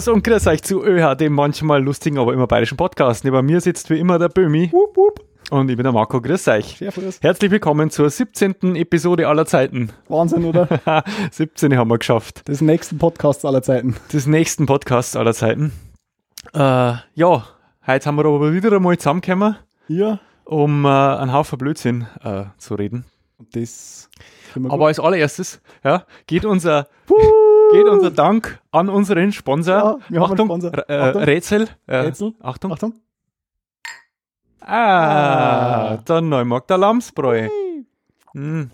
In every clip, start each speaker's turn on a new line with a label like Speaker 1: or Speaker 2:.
Speaker 1: Servus und grüß euch zu ÖH, dem manchmal lustigen, aber immer bayerischen Podcast. Neben mir sitzt wie immer der Bömi. Wup, wup. Und ich bin der Marco, grüß euch.
Speaker 2: Servus.
Speaker 1: Herzlich willkommen zur 17. Episode aller Zeiten.
Speaker 2: Wahnsinn, oder?
Speaker 1: 17 haben wir geschafft.
Speaker 2: Des nächsten Podcasts aller Zeiten.
Speaker 1: Des nächsten Podcasts aller Zeiten. Äh, ja, heute haben wir aber wieder einmal zusammengekommen,
Speaker 2: Ja.
Speaker 1: um äh, einen Haufen Blödsinn äh, zu reden.
Speaker 2: Das können wir
Speaker 1: Aber als allererstes ja, geht, unser, geht unser Dank an unseren Sponsor.
Speaker 2: Ja,
Speaker 1: Achtung,
Speaker 2: Sponsor.
Speaker 1: Äh,
Speaker 2: Achtung.
Speaker 1: Rätsel. Äh,
Speaker 2: Rätsel.
Speaker 1: Achtung.
Speaker 2: Achtung.
Speaker 1: Ah,
Speaker 2: Ah.
Speaker 1: der Neumarkt der Lamsbräu. Hm.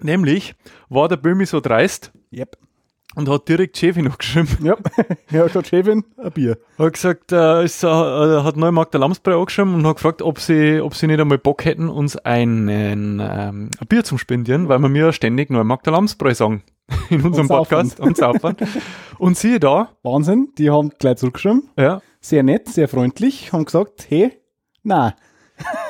Speaker 1: Nämlich war der Böhmi so dreist
Speaker 2: Yep.
Speaker 1: Und hat direkt Chefin noch geschrieben.
Speaker 2: Ja. ja, schon Chefin, ein Bier.
Speaker 1: Hat gesagt, äh, ist, äh, hat Neumarkt der Lamsbräu angeschrieben und hat gefragt, ob sie, ob sie nicht einmal Bock hätten, uns einen, ähm, ein Bier zum spendieren, weil wir mir ständig Neumarkt der Lamsbräu sagen in unserem
Speaker 2: saufen.
Speaker 1: Podcast und saufen. und siehe da,
Speaker 2: Wahnsinn. Die haben gleich zurückgeschrieben.
Speaker 1: ja,
Speaker 2: Sehr nett, sehr freundlich. Haben gesagt, hey, na,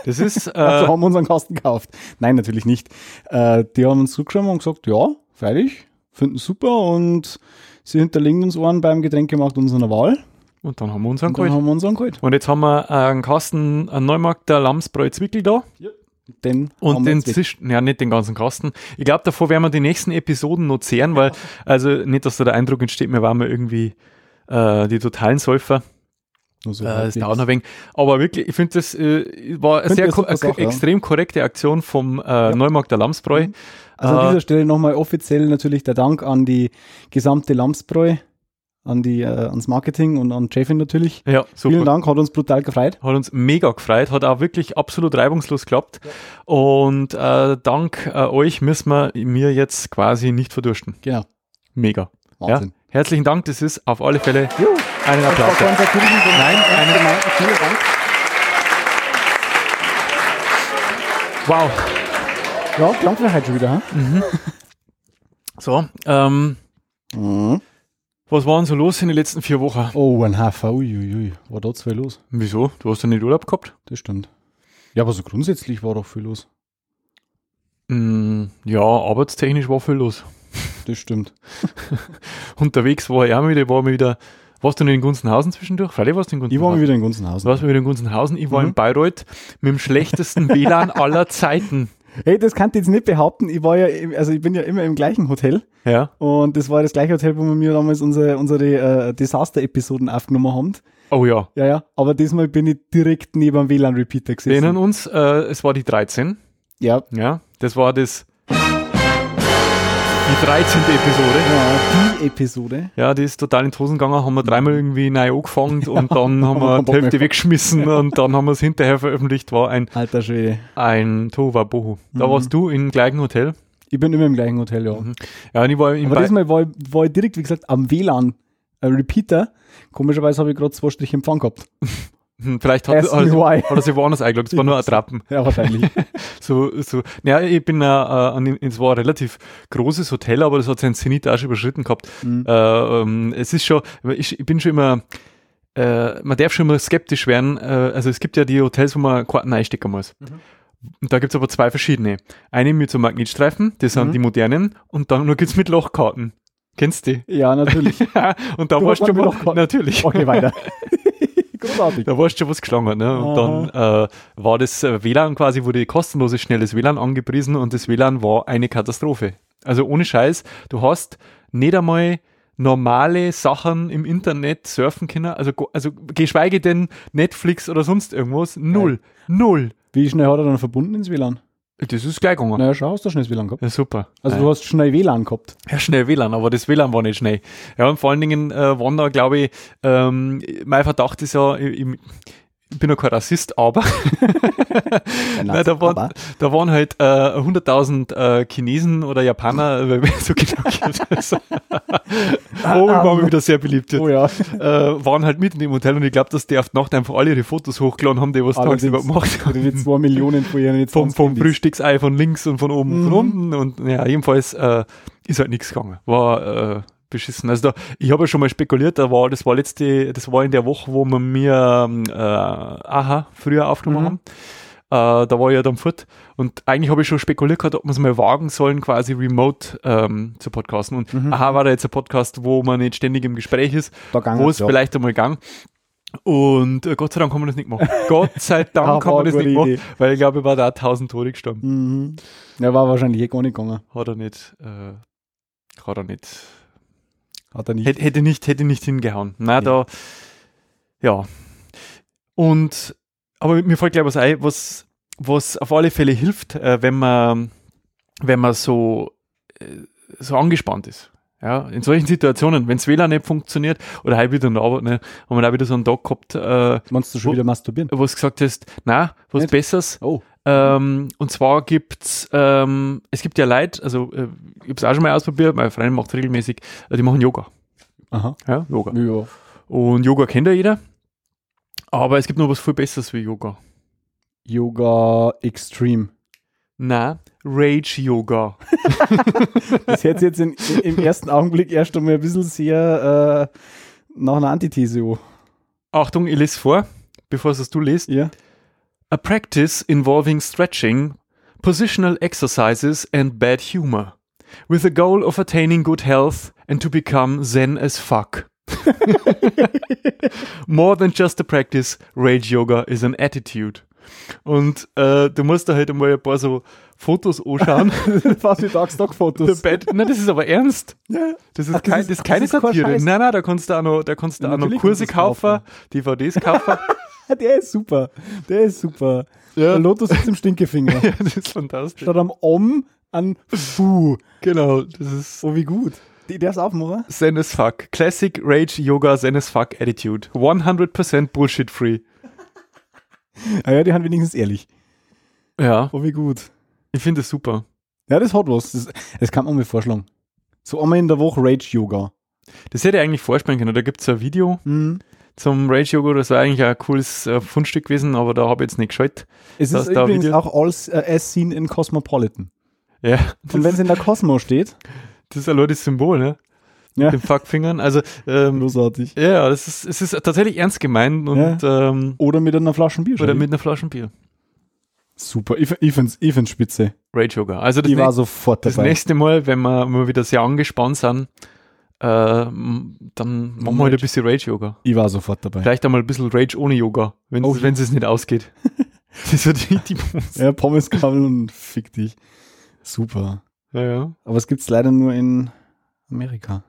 Speaker 1: das ist, äh,
Speaker 2: also haben wir unseren Kasten gekauft. Nein, natürlich nicht. Äh, die haben uns zurückgeschrieben und gesagt, ja, freilich, finden es super und sie hinterlegen uns einen beim Getränkemacht unserer Wahl.
Speaker 1: und dann haben wir unseren
Speaker 2: dann
Speaker 1: geholt.
Speaker 2: haben wir unseren geholt.
Speaker 1: Und jetzt haben wir äh, einen Kasten, einen Neumarkt der Lamsbräu Zwickel da.
Speaker 2: Den
Speaker 1: Und den. Zwischen, ja, nicht den ganzen Kasten. Ich glaube, davor werden wir die nächsten Episoden noch zehren, weil, also nicht, dass da der Eindruck entsteht, wir waren mal irgendwie äh, die totalen Säufer.
Speaker 2: Nur so
Speaker 1: Äh,
Speaker 2: halbwegs.
Speaker 1: dauert noch ein wenig. Aber wirklich, ich finde, das äh, war eine sehr ko
Speaker 2: Sache, ja.
Speaker 1: extrem korrekte Aktion vom äh, Neumarkt der Lamsbräu.
Speaker 2: Mhm. Also an
Speaker 1: Äh,
Speaker 2: dieser Stelle nochmal offiziell natürlich der Dank an die gesamte Lamsbräu, an die, äh, ans Marketing und an Chefin natürlich.
Speaker 1: Ja, super.
Speaker 2: Vielen Dank, hat uns brutal gefreut.
Speaker 1: Hat uns mega gefreut, hat auch wirklich absolut reibungslos geklappt. Und äh, dank äh, euch müssen wir mir jetzt quasi nicht verdursten.
Speaker 2: Genau.
Speaker 1: Mega.
Speaker 2: Wahnsinn.
Speaker 1: Ja, herzlichen Dank, das ist auf alle Fälle
Speaker 2: Jo.
Speaker 1: einen Applaus. Nein,
Speaker 2: ernst
Speaker 1: eine-
Speaker 2: gemeint. Vielen Dank.
Speaker 1: Wow.
Speaker 2: Ja, danke für heute schon wieder. Hm?
Speaker 1: So, ähm,
Speaker 2: Mhm.
Speaker 1: was war denn so los in den letzten vier Wochen?
Speaker 2: Oh, ein Hafer. Uiuiui. War da zwei los?
Speaker 1: Wieso? Du hast ja nicht Urlaub gehabt?
Speaker 2: Das stimmt. Ja, aber so grundsätzlich war doch viel los.
Speaker 1: Mm, ja, arbeitstechnisch war viel los.
Speaker 2: Das stimmt.
Speaker 1: Unterwegs war ich auch wieder, war mal wieder, warst du noch in Gunzenhausen zwischendurch? Freilich warst du in
Speaker 2: Ich war
Speaker 1: Gunzenhausen.
Speaker 2: mal wieder in Gunzenhausen.
Speaker 1: warst du wieder in Gunzenhausen? Ich war
Speaker 2: Mhm.
Speaker 1: in Bayreuth mit dem schlechtesten WLAN aller Zeiten.
Speaker 2: Hey, das kann ich jetzt nicht behaupten. Ich war ja, also ich bin ja immer im gleichen Hotel.
Speaker 1: Ja.
Speaker 2: Und das war das gleiche Hotel, wo wir mir damals unsere, unsere äh, Desaster-Episoden aufgenommen haben.
Speaker 1: Oh ja.
Speaker 2: Ja, ja. Aber diesmal bin ich direkt neben dem WLAN-Repeater
Speaker 1: Wir
Speaker 2: gesessen.
Speaker 1: erinnern uns, äh, es war die 13.
Speaker 2: Ja.
Speaker 1: Ja. Das war das, die 13. Episode.
Speaker 2: ja, die Episode.
Speaker 1: Ja, die ist total in die Hosen gegangen, haben wir dreimal irgendwie neu angefangen und dann haben wir die Hälfte weggeschmissen und dann haben wir es hinterher veröffentlicht, war ein,
Speaker 2: Alter Schwede.
Speaker 1: ein Tohuwabohu. Da
Speaker 2: Mhm.
Speaker 1: warst du im gleichen Hotel.
Speaker 2: Ich bin immer im gleichen Hotel, ja.
Speaker 1: Ja, und ich war im
Speaker 2: Aber diesmal war ich, war ich direkt, wie gesagt, am WLAN-Repeater. Komischerweise habe ich gerade zwei Striche Empfang gehabt.
Speaker 1: Hm, Vielleicht hat, hat, hat er sich woanders eingeloggt, es war nur ein Trappen.
Speaker 2: Ja, wahrscheinlich.
Speaker 1: So, so. Ja, ich bin, äh, äh, an es war ein relativ großes Hotel, aber das hat seinen Zenit auch schon überschritten gehabt.
Speaker 2: Mhm.
Speaker 1: Äh, ähm, es ist schon, ich, ich bin schon immer, äh, man darf schon immer skeptisch werden. Äh, also es gibt ja die Hotels, wo man Karten einstecken muss.
Speaker 2: Mhm.
Speaker 1: Und da gibt's aber zwei verschiedene. Eine mit so Magnetstreifen, das sind
Speaker 2: Mhm.
Speaker 1: die modernen, und dann nur gibt's mit Lochkarten. Kennst du die?
Speaker 2: ja, natürlich.
Speaker 1: und da
Speaker 2: Du
Speaker 1: warst du mal,
Speaker 2: Lochkarten.
Speaker 1: natürlich.
Speaker 2: Okay, weiter. Großartig.
Speaker 1: Da weißt du schon, was geschlagen. Ne? Und dann äh, war das äh, WLAN quasi, wurde kostenloses, schnelles WLAN angepriesen und das WLAN war eine Katastrophe. Also ohne Scheiß, du hast nicht einmal normale Sachen im Internet surfen können, also, also geschweige denn Netflix oder sonst irgendwas, null, null.
Speaker 2: Wie schnell hat er dann verbunden ins WLAN?
Speaker 1: Das ist gleich gegangen.
Speaker 2: Naja, schau, hast du schnell WLAN gehabt.
Speaker 1: Ja, super.
Speaker 2: Also
Speaker 1: Ja.
Speaker 2: du hast schnell WLAN gehabt.
Speaker 1: Ja, schnell WLAN, aber das WLAN war nicht schnell. Ja, und vor allen Dingen äh, waren da, glaube ich, ähm, mein Verdacht ist ja, ich, ich ich bin ja kein Rassist, aber Nein, da, waren,
Speaker 2: Aber-
Speaker 1: da waren halt äh, 100.000 äh, Chinesen oder Japaner, äh, so genau geht das. oh, ich war mir wieder sehr beliebt jetzt.
Speaker 2: Oh ja.
Speaker 1: Äh, waren halt mitten im Hotel und ich glaube, dass die auf Nacht einfach alle ihre Fotos hochgeladen haben, die was tagsüber gemacht haben.
Speaker 2: Die zwei Millionen von ihren jetzt
Speaker 1: Vom, vom. Frühstücksei von links und von oben, von
Speaker 2: Mhm.
Speaker 1: unten und ja, jedenfalls äh, ist halt nichts gegangen. War äh, beschissen. Also da, ich habe ja schon mal spekuliert, da war, das war letzte, das war in der Woche, wo wir mir äh, aha früher aufgenommen
Speaker 2: Mhm.
Speaker 1: haben. Äh, da war ich ja dann fort und eigentlich habe ich schon spekuliert gehabt, ob wir es mal wagen sollen, quasi remote ähm, zu podcasten. Und
Speaker 2: Mhm.
Speaker 1: aha, war da jetzt ein Podcast, wo man nicht ständig im Gespräch ist, wo
Speaker 2: es, ja.
Speaker 1: vielleicht einmal gang. Und äh, Gott sei Dank kann man das nicht machen. Gott sei Dank kann man das nicht machen,
Speaker 2: Idee.
Speaker 1: weil ich glaube, ich war da 1000 Tode gestorben.
Speaker 2: Mhm. Ja, war wahrscheinlich eh gar nicht gegangen.
Speaker 1: Hat er nicht, äh, hat er nicht,
Speaker 2: Hat er nicht.
Speaker 1: hätte, hätte nicht, hätte nicht hingehauen. Na,
Speaker 2: Nee.
Speaker 1: da, ja. Und, aber mir fällt gleich was ein, was, was auf alle Fälle hilft, äh, wenn man, wenn man so, äh, so angespannt ist. Ja, in solchen Situationen, wenn das WLAN nicht funktioniert oder heute wieder in der Arbeit, ne, haben wir da wieder so einen Tag gehabt, äh,
Speaker 2: Meinst du schon
Speaker 1: Wo-
Speaker 2: wieder masturbieren?
Speaker 1: wo du gesagt hast, na, was
Speaker 2: Nicht?
Speaker 1: Besseres.
Speaker 2: Oh.
Speaker 1: Ähm, und zwar gibt's, ähm, es gibt ja Leute, also äh, ich habe es auch schon mal ausprobiert, meine Freundin macht regelmäßig, äh, die machen Yoga.
Speaker 2: Aha.
Speaker 1: Ja, Yoga.
Speaker 2: Ja.
Speaker 1: Und Yoga kennt ja jeder. Aber es gibt noch was viel Besseres wie Yoga.
Speaker 2: Yoga Extreme.
Speaker 1: Na, Rage Yoga.
Speaker 2: Das hört sich jetzt in, im ersten Augenblick erst einmal ein bisschen sehr äh, nach einer Antithese an.
Speaker 1: Achtung, ich lese vor, bevor es du liest.
Speaker 2: Ja.
Speaker 1: A practice involving stretching, positional exercises and bad humor, with the goal of attaining good health and to become zen as fuck. More than just a practice, Rage Yoga is an attitude. Und äh, du musst da halt einmal ein paar so Fotos anschauen.
Speaker 2: Fast wie Dark Stock
Speaker 1: Der
Speaker 2: Fotos.
Speaker 1: Bad, nein, das ist aber ernst.
Speaker 2: Ja.
Speaker 1: Das ist,
Speaker 2: Ach, das
Speaker 1: kein, das ist keine
Speaker 2: das ist kein
Speaker 1: Satire. Nein, nein, da kannst du auch noch, da kannst du auch noch Kurse
Speaker 2: das
Speaker 1: kaufen, DVDs kaufen.
Speaker 2: Der ist super. Der ist super.
Speaker 1: Ja.
Speaker 2: Der Lotus sitzt im Stinkefinger.
Speaker 1: ja, das ist fantastisch.
Speaker 2: Statt am Om an Fu.
Speaker 1: Genau, das ist
Speaker 2: Oh, wie gut. Der ist aufmachen.
Speaker 1: Zen as fuck. Classic Rage Yoga Zen as fuck Attitude. 100% bullshit free.
Speaker 2: Ah ja, die haben wenigstens ehrlich.
Speaker 1: Ja,
Speaker 2: Oh, wie gut.
Speaker 1: ich finde das super.
Speaker 2: Ja, das hat was. Das, das kann man mir vorschlagen. So einmal in der Woche Rage Yoga.
Speaker 1: Das hätte ich eigentlich vorspielen können. Da gibt es ein Video
Speaker 2: Mhm.
Speaker 1: Zum Rage Yoga. Das war eigentlich ein cooles äh, Fundstück gewesen, aber da habe ich jetzt nicht geschaltet.
Speaker 2: Es
Speaker 1: Das
Speaker 2: ist übrigens
Speaker 1: Video-
Speaker 2: auch als, äh, as seen in Cosmopolitan.
Speaker 1: Ja,
Speaker 2: Und wenn es in der Cosmo steht,
Speaker 1: das ist ein das Symbol, ne?
Speaker 2: Ja.
Speaker 1: Mit den Fuckfingern. Also, ähm,
Speaker 2: großartig.
Speaker 1: ja, das ist, es ist tatsächlich ernst gemeint und ähm,
Speaker 2: Oder mit einer Flasche Bier.
Speaker 1: oder mit einer Flasche Bier.
Speaker 2: Super. Ich, ich find's, ich find's spitze.
Speaker 1: Rage Yoga. Also das,
Speaker 2: Ich war
Speaker 1: nächste,
Speaker 2: sofort
Speaker 1: das
Speaker 2: dabei.
Speaker 1: nächste Mal, wenn wir mal wieder sehr angespannt sind, äh, m- dann machen wir halt ein bisschen Rage Yoga.
Speaker 2: Ich war sofort dabei.
Speaker 1: Vielleicht einmal ein bisschen Rage ohne Yoga, wenn es es nicht ausgeht. das ist so die, die Bums.
Speaker 2: Ja, Pommeskabel und fick dich. Super.
Speaker 1: Ja, ja.
Speaker 2: Aber es gibt's leider nur in Amerika.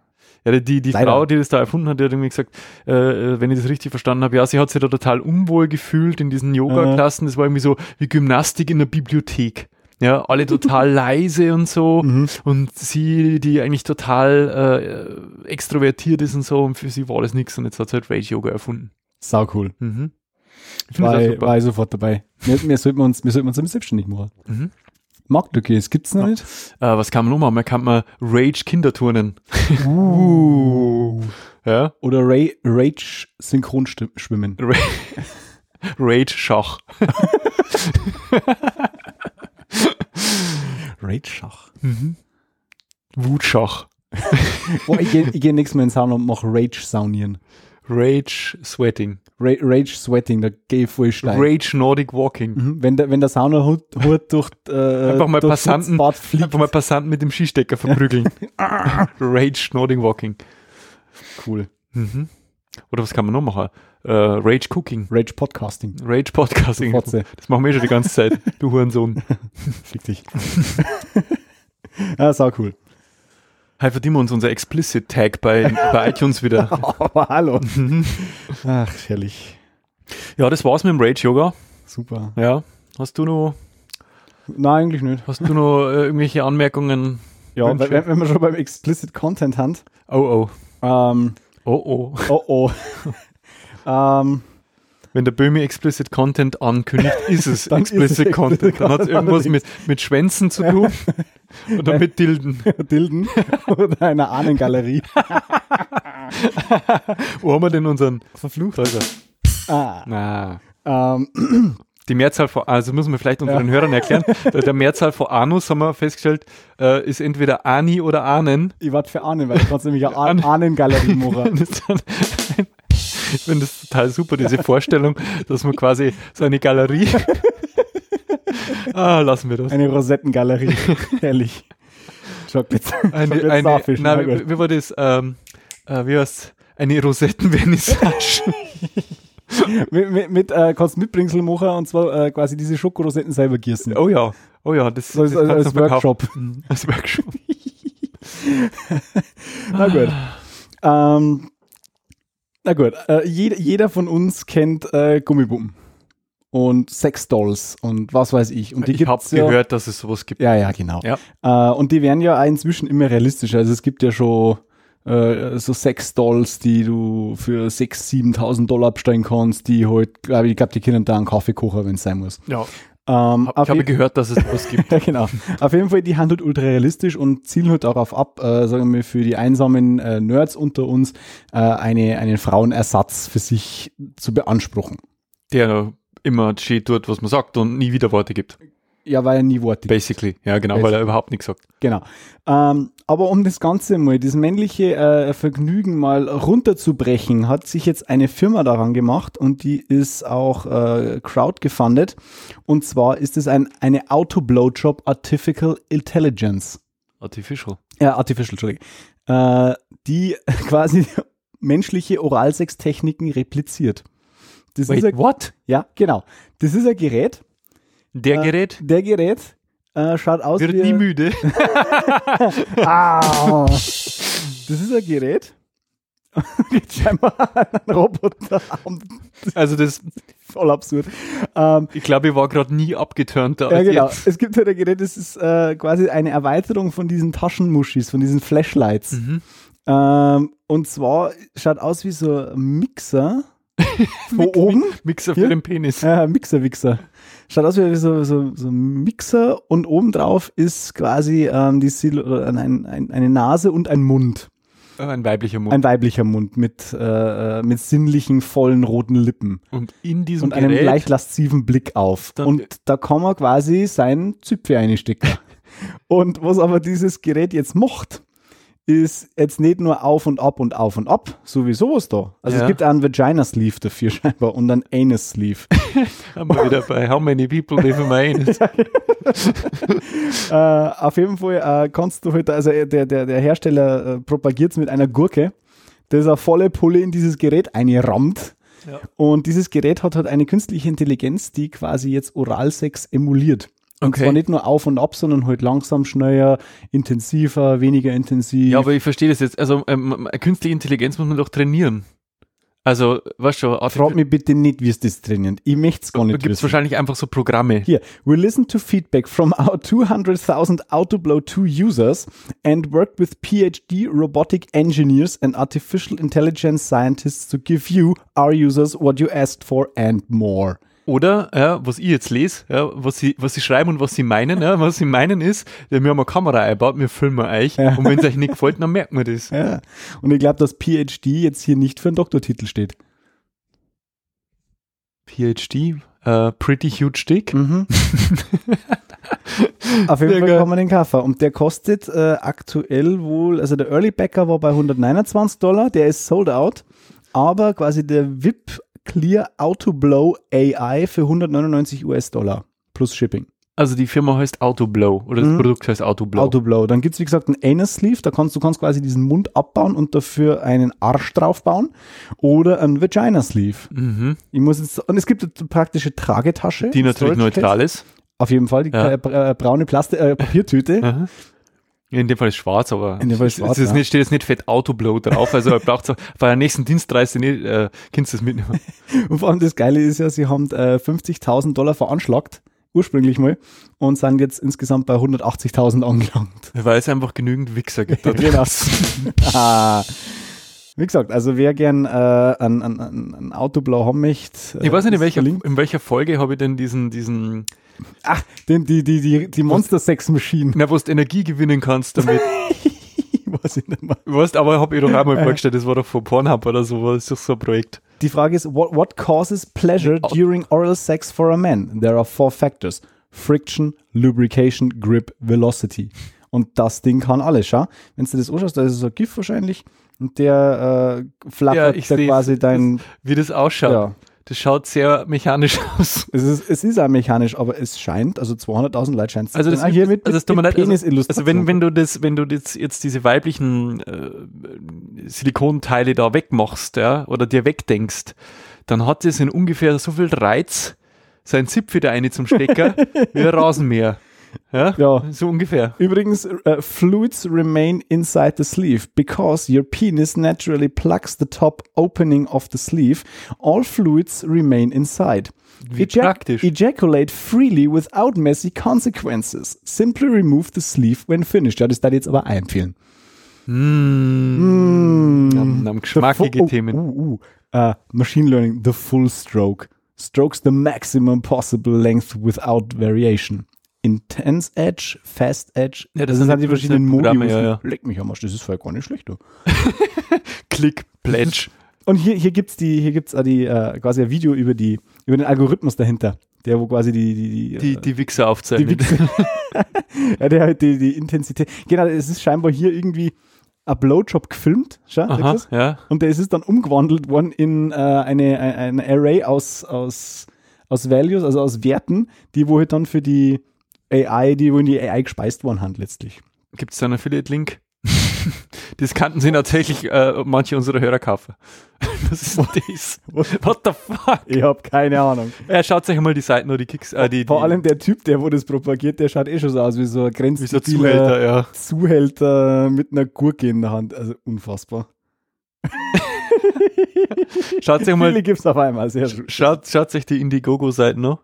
Speaker 1: Ja, die- die,
Speaker 2: Leider.
Speaker 1: Frau, die das da erfunden hat, die hat irgendwie gesagt, äh, äh, wenn ich das richtig verstanden habe, ja, sie hat sich da total unwohl gefühlt in diesen Yoga-Klassen. Das war irgendwie so wie Gymnastik in der Bibliothek. Ja, alle total leise und so.
Speaker 2: Mhm.
Speaker 1: Und sie, die eigentlich total äh, extrovertiert ist und so, und für sie war das nichts. Und jetzt hat sie halt Rage-Yoga erfunden.
Speaker 2: Sau cool.
Speaker 1: Mhm. Ich
Speaker 2: War, ich- war ich sofort dabei. Wir, wir sollten uns, wir sollten uns selbstständig machen.
Speaker 1: Mhm.
Speaker 2: Marktlücke, es gibt's noch
Speaker 1: Ja.
Speaker 2: nicht.
Speaker 1: Äh, was kann man noch machen? Man kann mal Rage-Kinderturnen.
Speaker 2: Uh.
Speaker 1: Ja.
Speaker 2: Oder Ray, Rage Synchronschwimmen.
Speaker 1: Ra.
Speaker 2: Rage Schach.
Speaker 1: Mhm. Wutschach.
Speaker 2: Boah, ich gehe geh nächstes Mal in den Sauna und mache Rage Saunieren.
Speaker 1: Rage-Sweating.
Speaker 2: Ra Rage Sweating, da gehe ich voll steil.
Speaker 1: Rage Nordic Walking.
Speaker 2: Mhm. Wenn der, wenn der Saunahut Hut durch, äh,
Speaker 1: Einfach mal
Speaker 2: durch
Speaker 1: Passanten-. Einfach mal Passanten mit dem Skistecker verprügeln. Rage Nordic Walking.
Speaker 2: Cool.
Speaker 1: Mhm. Oder was kann man noch machen? Äh, Rage Cooking.
Speaker 2: Rage Podcasting.
Speaker 1: Rage Podcasting. Das machen wir eh schon die ganze Zeit. Du Hurensohn.
Speaker 2: Fick dich. ja, sau cool.
Speaker 1: Heute verdienen wir uns unser Explicit Tag bei, bei iTunes wieder.
Speaker 2: Aber hallo.
Speaker 1: Mhm.
Speaker 2: Ach, herrlich.
Speaker 1: Ja, das war's mit dem Rage Yoga.
Speaker 2: Super.
Speaker 1: Ja. Hast du noch,
Speaker 2: Nein, eigentlich nicht.
Speaker 1: hast du noch äh, irgendwelche Anmerkungen?
Speaker 2: Ja, wenn, wenn wir schon beim Explicit Content haben.
Speaker 1: Oh oh.
Speaker 2: Ähm,
Speaker 1: Oh oh.
Speaker 2: oh oh. Ähm,
Speaker 1: Wenn der Böhmi Explicit Content ankündigt, ist es
Speaker 2: Dann ist es
Speaker 1: Explicit
Speaker 2: Explicit
Speaker 1: Content. Dann hat es
Speaker 2: Content.
Speaker 1: irgendwas mit, mit Schwänzen zu tun oder mit Dilden.
Speaker 2: Dilden oder einer Ahnengalerie.
Speaker 1: Wo haben wir denn unseren
Speaker 2: Verflucht.
Speaker 1: Er.
Speaker 2: Ah.
Speaker 1: Na.
Speaker 2: Ähm,
Speaker 1: Die Mehrzahl von, also müssen wir vielleicht unseren Hörern erklären, der, Mehrzahl von Anus, haben wir festgestellt, äh, ist entweder Ani oder Ahnen.
Speaker 2: ich warte für Ahnen, weil ich kannst nämlich Ah-. Ahnengalerie machen.
Speaker 1: Ich finde das total super, diese Vorstellung, dass man quasi so eine Galerie Ah, lassen wir das.
Speaker 2: Eine Rosettengalerie. Herrlich. Schockpizza.
Speaker 1: Eine, eine,
Speaker 2: Starfish.
Speaker 1: na, wie, war das? Ähm, äh, wie heißt Eine Rosettenvernissage.
Speaker 2: mit mit, mit äh, kannst Mitbringsel machen und zwar äh, quasi diese Schokorosetten selber gießen.
Speaker 1: oh ja, oh ja, das,
Speaker 2: So als,
Speaker 1: das
Speaker 2: als,
Speaker 1: du verkaufen.
Speaker 2: Workshop.
Speaker 1: Mhm, Als Workshop.
Speaker 2: Na gut. Ähm, na gut, äh, jeder, jeder von uns kennt äh, Gummibuben und Sexdolls und was weiß ich. Und die
Speaker 1: ich habe
Speaker 2: ja,
Speaker 1: gehört, dass es sowas gibt.
Speaker 2: Ja, ja, genau.
Speaker 1: Ja.
Speaker 2: Äh, und die werden ja inzwischen immer realistischer. Also es gibt ja schon äh, so Sexdolls, die du für 6.000, 7.000 Dollar bestellen kannst, die halt, glaube ich, glaub, die können da einen Kaffee kochen, wenn es sein muss.
Speaker 1: Ja.
Speaker 2: Ähm,
Speaker 1: ich habe gehört, dass es sowas gibt.
Speaker 2: ja, genau. Auf jeden Fall, die handelt ultra realistisch und zielen halt darauf ab, äh, sagen wir, für die einsamen äh, Nerds unter uns äh, eine, einen Frauenersatz für sich zu beanspruchen.
Speaker 1: Der immer steht dort, was man sagt und nie wieder Worte gibt.
Speaker 2: Ja, weil er nie Worte gibt.
Speaker 1: Basically. Ja, genau, weil er überhaupt nichts sagt.
Speaker 2: Genau. Ähm, aber um das Ganze mal, das männliche äh, Vergnügen mal runterzubrechen, hat sich jetzt eine Firma daran gemacht und die ist auch äh, crowdgefundet. Und zwar ist es ein, eine Auto-Blowjob Artificial Intelligence.
Speaker 1: Artificial.
Speaker 2: Ja, Artificial, Entschuldigung. Äh, die quasi menschliche Oralsextechniken repliziert. Das ist ein,
Speaker 1: what?
Speaker 2: ja, genau. Das ist ein Gerät.
Speaker 1: Der
Speaker 2: Äh,
Speaker 1: Gerät
Speaker 2: Der Gerät äh, schaut aus
Speaker 1: wird
Speaker 2: wie
Speaker 1: nie müde.
Speaker 2: Ah. Das ist ein Gerät. Geht scheinbar ein Roboter.
Speaker 1: Also das,
Speaker 2: Voll absurd. Ähm,
Speaker 1: ich glaube, ich war gerade nie abgeturnter
Speaker 2: ja, genau.
Speaker 1: jetzt.
Speaker 2: Es gibt halt ein Gerät, das ist äh, quasi eine Erweiterung von diesen Taschenmuschis, von diesen Flashlights.
Speaker 1: Mhm.
Speaker 2: Ähm, und zwar schaut aus wie so ein Mixer. Von oben.
Speaker 1: Mixer
Speaker 2: Hier?
Speaker 1: für den Penis.
Speaker 2: Ja, Mixer-Wichser. Schaut aus wie so, so, so ein Mixer und obendrauf ist quasi ähm, die Sil ein, ein, eine Nase und ein Mund.
Speaker 1: Ein weiblicher Mund.
Speaker 2: Ein weiblicher Mund mit, äh, mit sinnlichen, vollen roten Lippen
Speaker 1: und in diesem
Speaker 2: und einem
Speaker 1: Gerät
Speaker 2: leicht lasziven Blick auf. Und da kann man quasi sein Züpfe einstecken. und was aber dieses Gerät jetzt macht, ist jetzt nicht nur auf und ab und auf und ab, so wie sowas da. Also
Speaker 1: Ja.
Speaker 2: es gibt auch einen Vagina-Sleeve dafür scheinbar und einen Anus-Sleeve.
Speaker 1: haben wir wieder bei How many people live in my anus?
Speaker 2: äh, auf jeden Fall äh, kannst du halt, also äh, der, der, der Hersteller äh, propagiert es mit einer Gurke, das eine volle Pulle in dieses Gerät einrammt.
Speaker 1: Ja.
Speaker 2: Und dieses Gerät hat halt eine künstliche Intelligenz, die quasi jetzt Oralsex emuliert. Und
Speaker 1: Okay.
Speaker 2: zwar nicht nur auf und ab, sondern halt langsam, schneller, intensiver, weniger intensiv.
Speaker 1: Ja, aber ich verstehe das jetzt. Also ähm, künstliche Intelligenz muss man doch trainieren. Also, weißt du,
Speaker 2: Frag mich bitte nicht, wie es das trainiert. Ich möchte es gar nicht
Speaker 1: gibt es
Speaker 2: wissen.
Speaker 1: wahrscheinlich einfach so Programme.
Speaker 2: Here, we listened to feedback from our 200,000 Autoblow 2 users and worked with PhD robotic engineers and artificial intelligence scientists to give you, our users, what you asked for and more.
Speaker 1: Oder, ja, was ich jetzt lese, ja, was, sie, was sie schreiben und was sie meinen, ja, was sie meinen ist, ja, wir haben eine Kamera eingebaut, wir filmen euch
Speaker 2: Ja.
Speaker 1: und wenn es euch nicht gefällt, dann merkt man das.
Speaker 2: Ja. Und ich glaube, dass PhD jetzt hier nicht für einen Doktortitel steht.
Speaker 1: PhD, äh, Pretty Huge Dick.
Speaker 2: Mhm. Auf jeden Fall kann man den kaufen. Und der kostet äh, aktuell wohl, also der Early Backer war bei 129 Dollar, der ist sold out, aber quasi der VIP Clear Autoblow AI für 199 US-Dollar plus Shipping.
Speaker 1: Also die Firma heißt Autoblow oder das
Speaker 2: Mhm.
Speaker 1: Produkt heißt Autoblow.
Speaker 2: Autoblow. Dann gibt's wie gesagt einen Anus Sleeve, da kannst du kannst quasi diesen Mund abbauen und dafür einen Arsch draufbauen oder einen Vagina Sleeve.
Speaker 1: mhm.
Speaker 2: Ich muss jetzt, und es gibt eine praktische Tragetasche.
Speaker 1: Die natürlich neutral ist.
Speaker 2: Auf jeden Fall, die
Speaker 1: Ja.
Speaker 2: äh, äh, braune Plaste, äh, Papiertüte.
Speaker 1: In dem Fall ist schwarz, aber
Speaker 2: In dem Fall ist
Speaker 1: es-
Speaker 2: schwarz,
Speaker 1: ist
Speaker 2: ja.
Speaker 1: nicht, steht jetzt nicht fett Autoblow drauf, also er braucht bei der nächsten Dienstreise nicht, äh, kannst du das mitnehmen.
Speaker 2: Und vor allem das Geile ist ja, sie haben äh, 50.000 Dollar veranschlagt, ursprünglich mal, und sind jetzt insgesamt bei 180.000 angelangt.
Speaker 1: Weil es einfach genügend Wichser gibt.
Speaker 2: Genau. ah. Wie gesagt, also wer gern äh, ein, ein, ein ein Autoblau haben möchte. äh,
Speaker 1: Ich weiß nicht, in welcher, in welcher Folge habe ich denn diesen, diesen,
Speaker 2: Ach, den, die, die, die, die Monster Sex Machine.
Speaker 1: na, wo du Energie gewinnen kannst damit.
Speaker 2: weiß ich nicht mehr.
Speaker 1: weißt, aber habe ich doch auch mal vorgestellt, das war doch von Pornhub oder so, war das ist doch so ein Projekt.
Speaker 2: Die Frage ist, what, what causes pleasure during oral sex for a man? There are four factors. Friction, Lubrication, Grip, Velocity. Und das Ding kann alles, schau. Wenn du das anschaust, da ist so ein GIF wahrscheinlich der äh,
Speaker 1: Ja,
Speaker 2: flattert
Speaker 1: ich
Speaker 2: da quasi dein,
Speaker 1: Wie das ausschaut.
Speaker 2: ja,
Speaker 1: Das schaut sehr mechanisch aus.
Speaker 2: Es ist, es ist auch mechanisch, aber es scheint, also 200.000 Leute scheint es
Speaker 1: Also das
Speaker 2: Ah, hier mit,
Speaker 1: also
Speaker 2: mit,
Speaker 1: es tut mir
Speaker 2: mit
Speaker 1: leid, also, also wenn, wenn du das, wenn du das jetzt diese weiblichen äh, Silikonteile da wegmachst, ja, oder dir wegdenkst, dann hat das in ungefähr so viel Reiz, sein Zipf wieder eine zum Stecker, wie ein Rasenmäher. Ja,
Speaker 2: Ja.
Speaker 1: so ungefähr.
Speaker 2: Übrigens, äh, fluids remain inside the sleeve because your penis naturally plugs the top opening of the sleeve. All fluids remain inside.
Speaker 1: Wie praktisch.
Speaker 2: Ejaculate freely without messy consequences. Simply remove the sleeve when finished. Ja, das darf ich jetzt aber einempfehlen.
Speaker 1: Mm. Haben, haben geschmackige
Speaker 2: The fu-
Speaker 1: Themen.
Speaker 2: Uh, uh, uh, Machine Learning, the full stroke. Strokes the maximum possible length without variation. Intense Edge, Fast Edge.
Speaker 1: Ja, das
Speaker 2: sind
Speaker 1: sind
Speaker 2: halt die
Speaker 1: die
Speaker 2: verschiedenen Modi. Es-
Speaker 1: ja, ja.
Speaker 2: Leck mich am Arsch, das ist voll gar nicht schlecht. Du.
Speaker 1: Klick, Pledge.
Speaker 2: Und hier, hier gibt's die, hier gibt's die, äh, quasi ein Video über die, über den Algorithmus dahinter. Der, wo quasi die, die, die,
Speaker 1: Die,
Speaker 2: äh,
Speaker 1: die Wichser
Speaker 2: die
Speaker 1: aufzeichnet.
Speaker 2: Wichse- ja, der halt die, die Intensität. Genau, es ist scheinbar hier irgendwie ein Blowjob gefilmt. Schau,
Speaker 1: Aha, ja.
Speaker 2: Und der ist es dann umgewandelt worden in äh, eine, ein, ein Array aus, aus, aus Values, also aus Werten, die wo halt dann für die AI, die wo in die AI gespeist worden haben letztlich.
Speaker 1: Gibt es da einen Affiliate-Link? das kannten sie tatsächlich äh, manche unserer Hörer kaufen. Was ist denn das? What the fuck?
Speaker 2: Ich habe keine Ahnung.
Speaker 1: Ja, schaut euch mal die Seiten oder die Kicks, äh, die,
Speaker 2: Vor
Speaker 1: die,
Speaker 2: allem der Typ, der wo das propagiert, der schaut eh schon so aus wie so ein
Speaker 1: wie so
Speaker 2: grenzdebiler
Speaker 1: Zuhälter, ja.
Speaker 2: Zuhälter mit einer Gurke in der Hand. Also unfassbar.
Speaker 1: Schaut euch mal,
Speaker 2: Viele gibt's auf einmal. Sehr schön.
Speaker 1: schaut, schaut euch die Indiegogo-Seiten noch.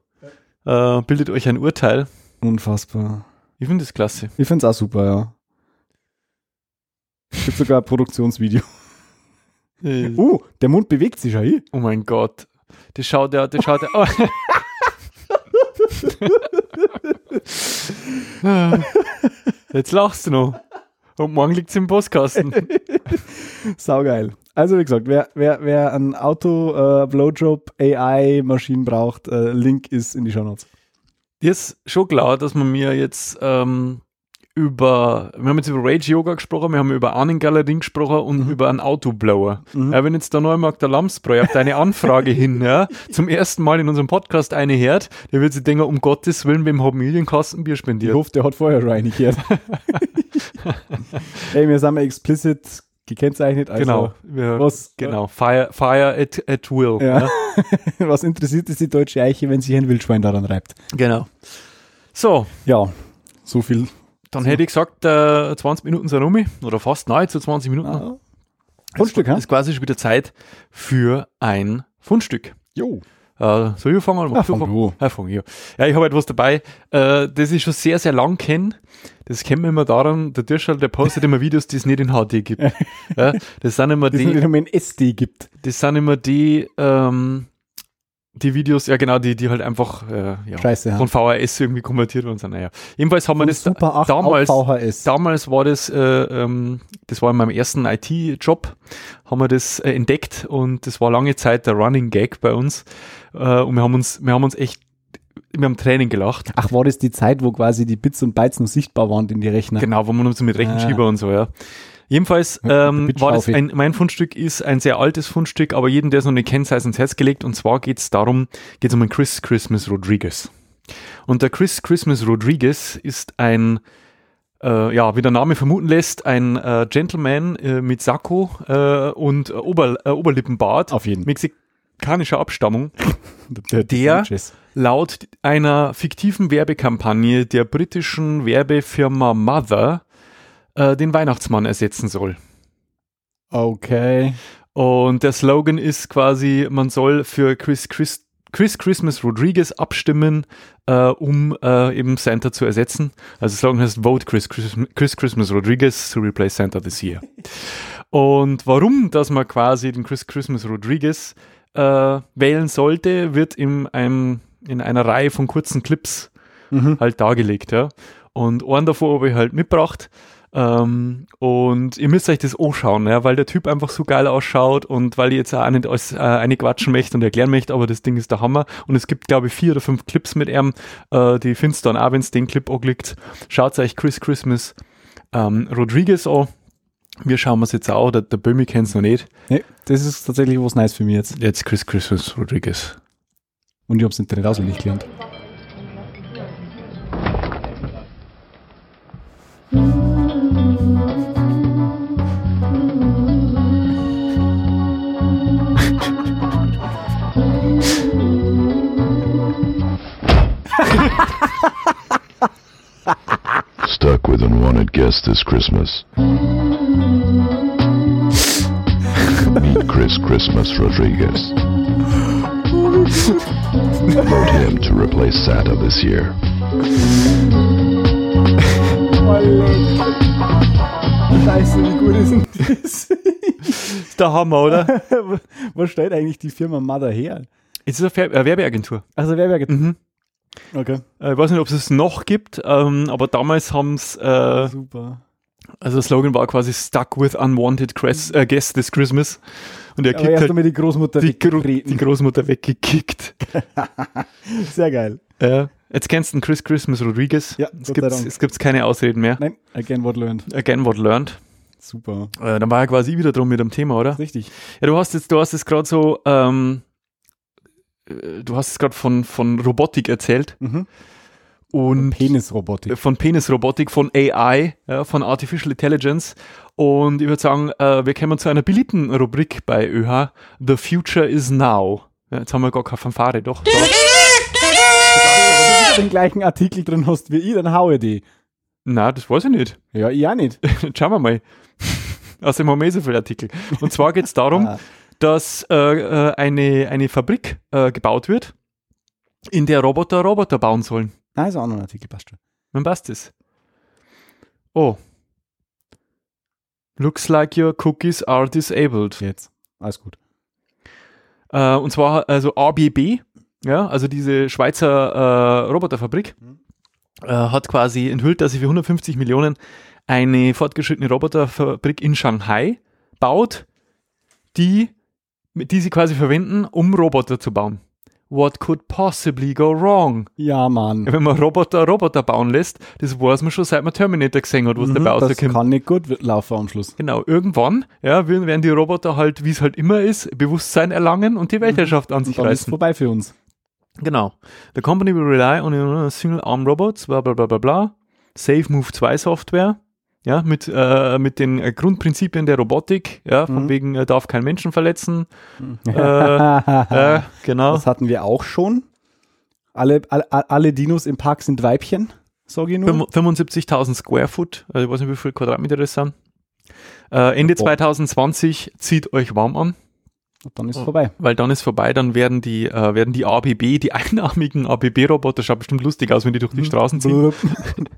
Speaker 1: Äh, bildet euch ein Urteil.
Speaker 2: Unfassbar.
Speaker 1: Ich finde das klasse.
Speaker 2: Ich find's auch super, ja. Gibt sogar ein Produktionsvideo.
Speaker 1: Äh,
Speaker 2: Uh, der Mund bewegt sich ja eh.
Speaker 1: Oh mein Gott. Das schaut ja, das schaut ja. Oh. Jetzt lachst du noch. Und morgen liegt es im Postkasten.
Speaker 2: Saugeil. Also wie gesagt, wer, wer, wer ein Auto, äh, Blowjob, AI, Maschinen braucht, äh, Link ist in die Show Notes.
Speaker 1: Ist schon klar, dass man mir jetzt ähm, über, wir haben jetzt über Rage Yoga gesprochen, wir haben über Ahnengalerie gesprochen und über einen Autoblower.
Speaker 2: Mhm.
Speaker 1: Ja, wenn jetzt der Neumarkt der Lamsbräu auf deine Anfrage hin, ja, zum ersten Mal in unserem Podcast eine hört, der wird sich denken, um Gottes Willen, wem haben wir den Kasten Bier
Speaker 2: Ich
Speaker 1: spendiert?
Speaker 2: hoffe, der hat vorher reingekehrt. Ey, wir sind ja explicit gekennzeichnet. Also
Speaker 1: genau. Wir,
Speaker 2: Was,
Speaker 1: genau. Fire, fire at, at will.
Speaker 2: Ja.
Speaker 1: Ja.
Speaker 2: was interessiert es die deutsche Eiche, wenn sich ein Wildschwein daran reibt?
Speaker 1: Genau. So,
Speaker 2: Ja, so viel.
Speaker 1: dann hätte ich gesagt, äh, 20 Minuten sind rum, oder fast nahezu 20 Minuten.
Speaker 2: Ah. Fundstück, hä?
Speaker 1: ist quasi schon wieder Zeit für ein Fundstück.
Speaker 2: Jo.
Speaker 1: Äh, soll ich anfangen?
Speaker 2: Ah, fang du.
Speaker 1: Ja, fang ich an. ja, ich habe etwas dabei, äh, das ich schon sehr, sehr lang kenne. Das kennt man immer daran, der Dirschall, der postet immer Videos, die es nicht in HD gibt. ja, das sind immer
Speaker 2: Das
Speaker 1: die,
Speaker 2: nicht nur ein SD gibt.
Speaker 1: das sind immer die, ähm, die Videos, ja genau, die, die halt einfach äh, ja,
Speaker 2: Scheiße, ja.
Speaker 1: von VHS irgendwie kommentiert worden sind. Naja. Jedenfalls haben wir das
Speaker 2: Super 8
Speaker 1: damals,
Speaker 2: VHS.
Speaker 1: damals war das, äh, ähm, das war in meinem ersten IT-Job, haben wir das äh, entdeckt und das war lange Zeit der Running Gag bei uns. Äh, und wir haben uns, wir haben uns echt, wir haben Tränen gelacht.
Speaker 2: Ach, war das die Zeit, wo quasi die Bits und Bytes noch sichtbar waren in die Rechner?
Speaker 1: Genau, wo man uns mit Rechenschieber und so, ja. Jedenfalls ähm, war das ein, mein Fundstück ist ein sehr altes Fundstück, aber jeden, der es noch nicht kennt, sei es ins Herz gelegt. Und zwar geht es darum, geht es um einen Chris Christmas Rodriguez. Und der Chris Christmas Rodriguez ist ein, äh, ja, wie der Name vermuten lässt, ein äh, Gentleman äh, mit Sakko äh, und äh, Ober, äh, Oberlippenbart,
Speaker 2: Auf jeden.
Speaker 1: mexikanischer Abstammung,
Speaker 2: Der,
Speaker 1: der- laut einer fiktiven Werbekampagne der britischen Werbefirma Mother äh, den Weihnachtsmann ersetzen soll.
Speaker 2: Okay.
Speaker 1: Und der Slogan ist quasi, man soll für Chris, Chris, Chris Christmas Rodriguez abstimmen, äh, um äh, eben Santa zu ersetzen. Also der Slogan heißt Vote Chris, Chris, Chris Christmas Rodriguez to replace Santa this year. Und warum, dass man quasi den Chris Christmas Rodriguez äh, wählen sollte, wird in, einem, in einer Reihe von kurzen Clips
Speaker 2: Mhm.
Speaker 1: halt dargelegt. Ja. Und einen davon habe ich halt mitgebracht. Ähm, und ihr müsst euch das anschauen, ja, weil der Typ einfach so geil ausschaut und weil ich jetzt auch nicht alles äh, eine quatschen möchte und erklären möchte, aber das Ding ist der Hammer. Und es gibt, glaube ich, vier oder fünf Clips mit ihm. Äh, die findest du dann auch, wenn es den Clip anklickt. Schaut euch Chris Christmas ähm, Rodriguez an. Wir schauen uns jetzt auch, der, der Böhmi kennt es noch nicht.
Speaker 2: Nee, das ist tatsächlich was Neues für mich jetzt.
Speaker 1: Jetzt Chris Christmas Rodriguez.
Speaker 2: Und ich habe es Internet auswendig gelernt.
Speaker 3: Stuck guests this Christmas. Meet Chris Christmas Rodriguez. Vote him to replace Santa this year.
Speaker 2: Scheiße, wie gut ist denn das?
Speaker 1: Ist der Hammer, oder?
Speaker 2: Was stellt eigentlich die Firma Mother her?
Speaker 1: Es ist eine Werbeagentur.
Speaker 2: Also Werbeagentur.
Speaker 1: Mhm.
Speaker 2: Okay.
Speaker 1: Äh, Ich weiß nicht, ob es es noch gibt, ähm, aber damals haben es, äh,
Speaker 2: Super.
Speaker 1: also der Slogan war quasi Stuck with Unwanted Chris, äh, Guests this Christmas. Und er kickt
Speaker 2: erst
Speaker 1: halt
Speaker 2: die Großmutter
Speaker 1: die, Gro die Großmutter weggekickt.
Speaker 2: Sehr geil.
Speaker 1: äh, jetzt kennst du den Chris Christmas Rodriguez.
Speaker 2: Ja,
Speaker 1: es gibt es gibt's keine Ausreden mehr.
Speaker 2: Nein, again what learned.
Speaker 1: Again what learned.
Speaker 2: Super.
Speaker 1: Äh, dann war er quasi wieder drum mit dem Thema, oder?
Speaker 2: Richtig.
Speaker 1: Ja, du hast jetzt, du hast es gerade so, ähm, äh, du hast es gerade von, von Robotik erzählt
Speaker 2: Mhm.
Speaker 1: und
Speaker 2: Penisrobotik.
Speaker 1: von Penisrobotik, von AI, ja, von Artificial Intelligence. Und ich würde sagen, äh, wir kommen zu einer beliebten Rubrik bei ÖH. The Future is Now. Ja, jetzt haben wir gar keine Fanfare, doch.
Speaker 2: Wenn du den gleichen Artikel drin hast wie ich, dann hau ich die.
Speaker 1: Na, das weiß ich nicht.
Speaker 2: Ja, ich auch nicht.
Speaker 1: Schauen wir mal. Außerdem haben wir eh so viele Artikel. Und zwar geht es darum,
Speaker 2: Ah,
Speaker 1: dass äh, äh, eine, eine Fabrik äh, gebaut wird, in der Roboter Roboter bauen sollen.
Speaker 2: Nein, ist auch noch ein Artikel, passt schon.
Speaker 1: Wann passt das? Oh. Looks like your cookies are disabled.
Speaker 2: Jetzt. Alles gut.
Speaker 1: Äh, und zwar also ABB, ja, also diese Schweizer äh, Roboterfabrik, äh, hat quasi enthüllt, dass sie für 150 Millionen eine fortgeschrittene Roboterfabrik in Shanghai baut, die, die sie quasi verwenden, um Roboter zu bauen. What could possibly go wrong?
Speaker 2: Ja, Mann.
Speaker 1: Wenn man Roboter Roboter bauen lässt, das weiß man schon, seit man Terminator gesehen hat, was
Speaker 2: Mhm,
Speaker 1: dabei
Speaker 2: das
Speaker 1: rauskommt.
Speaker 2: kann nicht gut laufen am Schluss.
Speaker 1: Genau, irgendwann ja, werden die Roboter halt, wie es halt immer ist, Bewusstsein erlangen und die Weltherrschaft an
Speaker 2: Und
Speaker 1: sich
Speaker 2: dann ist es
Speaker 1: reißen.
Speaker 2: vorbei für uns.
Speaker 1: Genau. The company will rely on uh, single-arm robots, bla bla bla bla bla. Safe Move 2 Software. Ja, mit, äh, mit den äh, Grundprinzipien der Robotik, ja, von
Speaker 2: Mhm.
Speaker 1: wegen, äh, darf kein Menschen verletzen. Äh, äh, genau.
Speaker 2: das hatten wir auch schon. Alle, alle, alle Dinos im Park sind Weibchen, sag ich nur.
Speaker 1: Fünf- 75.000 Square Foot, also ich weiß nicht, wie viel Quadratmeter das sind. Äh, Ende
Speaker 2: Boah.
Speaker 1: 2020 zieht euch warm an.
Speaker 2: Und dann ist es vorbei.
Speaker 1: weil dann ist vorbei, dann werden die, äh, werden die ABB, die einarmigen ABB-Roboter, schaut bestimmt lustig aus, wenn die durch die Straßen ziehen,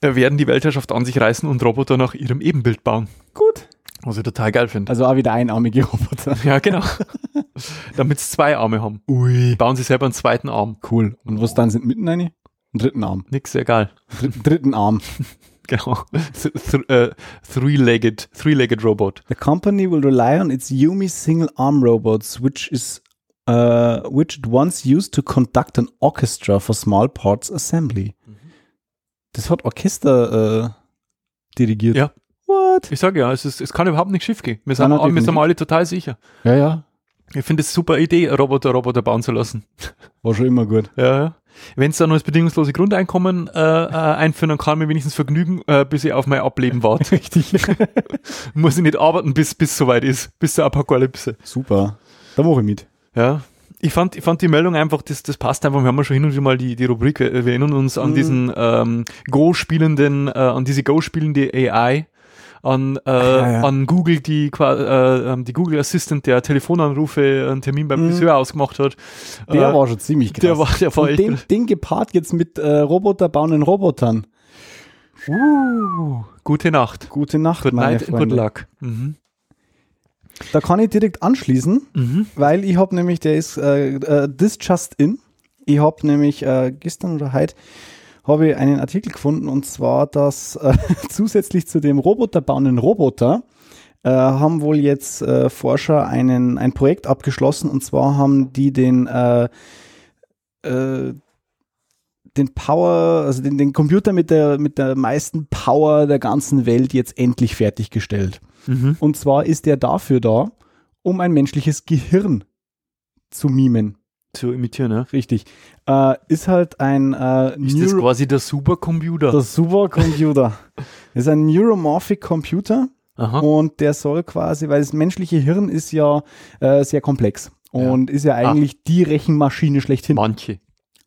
Speaker 1: werden die Weltherrschaft an sich reißen und Roboter nach ihrem Ebenbild bauen.
Speaker 2: Gut.
Speaker 1: Was ich total geil finde.
Speaker 2: Also auch wieder einarmige Roboter.
Speaker 1: Ja, genau. Damit sie zwei Arme haben.
Speaker 2: Ui.
Speaker 1: Bauen sie selber einen zweiten Arm.
Speaker 2: Cool. Und was dann sind mitten eine? Einen dritten Arm.
Speaker 1: Nix, egal.
Speaker 2: Dritten, dritten Arm.
Speaker 1: Genau. Th th äh, Three-legged, three-legged Robot.
Speaker 2: The company will rely on its Yumi single arm robots, which is uh, which it once used to conduct an orchestra for small parts assembly. Das hat Orchester äh, dirigiert.
Speaker 1: Ja.
Speaker 2: What?
Speaker 1: Ich sage ja, es, ist, es kann überhaupt nicht schief gehen. Wir sind,
Speaker 2: Nein,
Speaker 1: alle- wir sind alle total sicher.
Speaker 2: Ja, ja.
Speaker 1: Ich finde es eine super Idee, Roboter Roboter bauen zu lassen.
Speaker 2: War schon immer gut.
Speaker 1: Ja, ja. Wenn es da noch das bedingungslose Grundeinkommen äh, äh, einführen, dann kann ich mir wenigstens vergnügen, äh, bis ich auf mein Ableben warte.
Speaker 2: Richtig.
Speaker 1: Muss ich nicht arbeiten, bis bis soweit ist, bis zur Apokalypse.
Speaker 2: Super. Da mache ich mit.
Speaker 1: Ja. Ich fand, ich fand die Meldung einfach, das, das passt einfach. Wir haben ja schon hin und wieder mal die, die Rubrik, wir wir erinnern uns an
Speaker 2: Mhm.
Speaker 1: diesen ähm, Go-spielenden, äh, an diese Go-spielende AI, an, äh,
Speaker 2: ja, ja.
Speaker 1: an Google, die, äh, ähm, die Google Assistant, der Telefonanrufe, einen Termin beim
Speaker 2: Mhm.
Speaker 1: Friseur ausgemacht hat.
Speaker 2: Der
Speaker 1: Äh,
Speaker 2: war schon ziemlich krass.
Speaker 1: der war, der war
Speaker 2: Und den, den gepaart jetzt mit äh, Roboterbauenden Robotern.
Speaker 1: Uh, gute Nacht.
Speaker 2: Gute Nacht,
Speaker 1: Good
Speaker 2: meine
Speaker 1: night and good
Speaker 2: Freunde.
Speaker 1: luck. Mhm.
Speaker 2: Da kann ich direkt anschließen,
Speaker 1: Mhm.
Speaker 2: weil ich habe nämlich, der ist äh, äh, this just in. Ich habe nämlich äh, gestern oder heute habe ich einen Artikel gefunden und zwar, dass äh, zusätzlich zu dem roboterbauenden Roboter äh, haben wohl jetzt äh, Forscher einen, ein Projekt abgeschlossen und zwar haben die den äh, äh, den Power, also den, den Computer mit der, mit der meisten Power der ganzen Welt jetzt endlich fertiggestellt.
Speaker 1: Mhm.
Speaker 2: Und zwar ist der dafür da, um ein menschliches Gehirn zu mimen.
Speaker 1: Zu imitieren, ja.
Speaker 2: Richtig. Äh, ist halt ein äh,
Speaker 1: Ist das quasi der Supercomputer?
Speaker 2: der Supercomputer. ist ein Neuromorphic Computer
Speaker 1: Aha.
Speaker 2: und der soll quasi, weil das menschliche Hirn ist ja äh, sehr komplex und ist ja eigentlich die Rechenmaschine schlechthin.
Speaker 1: Manche.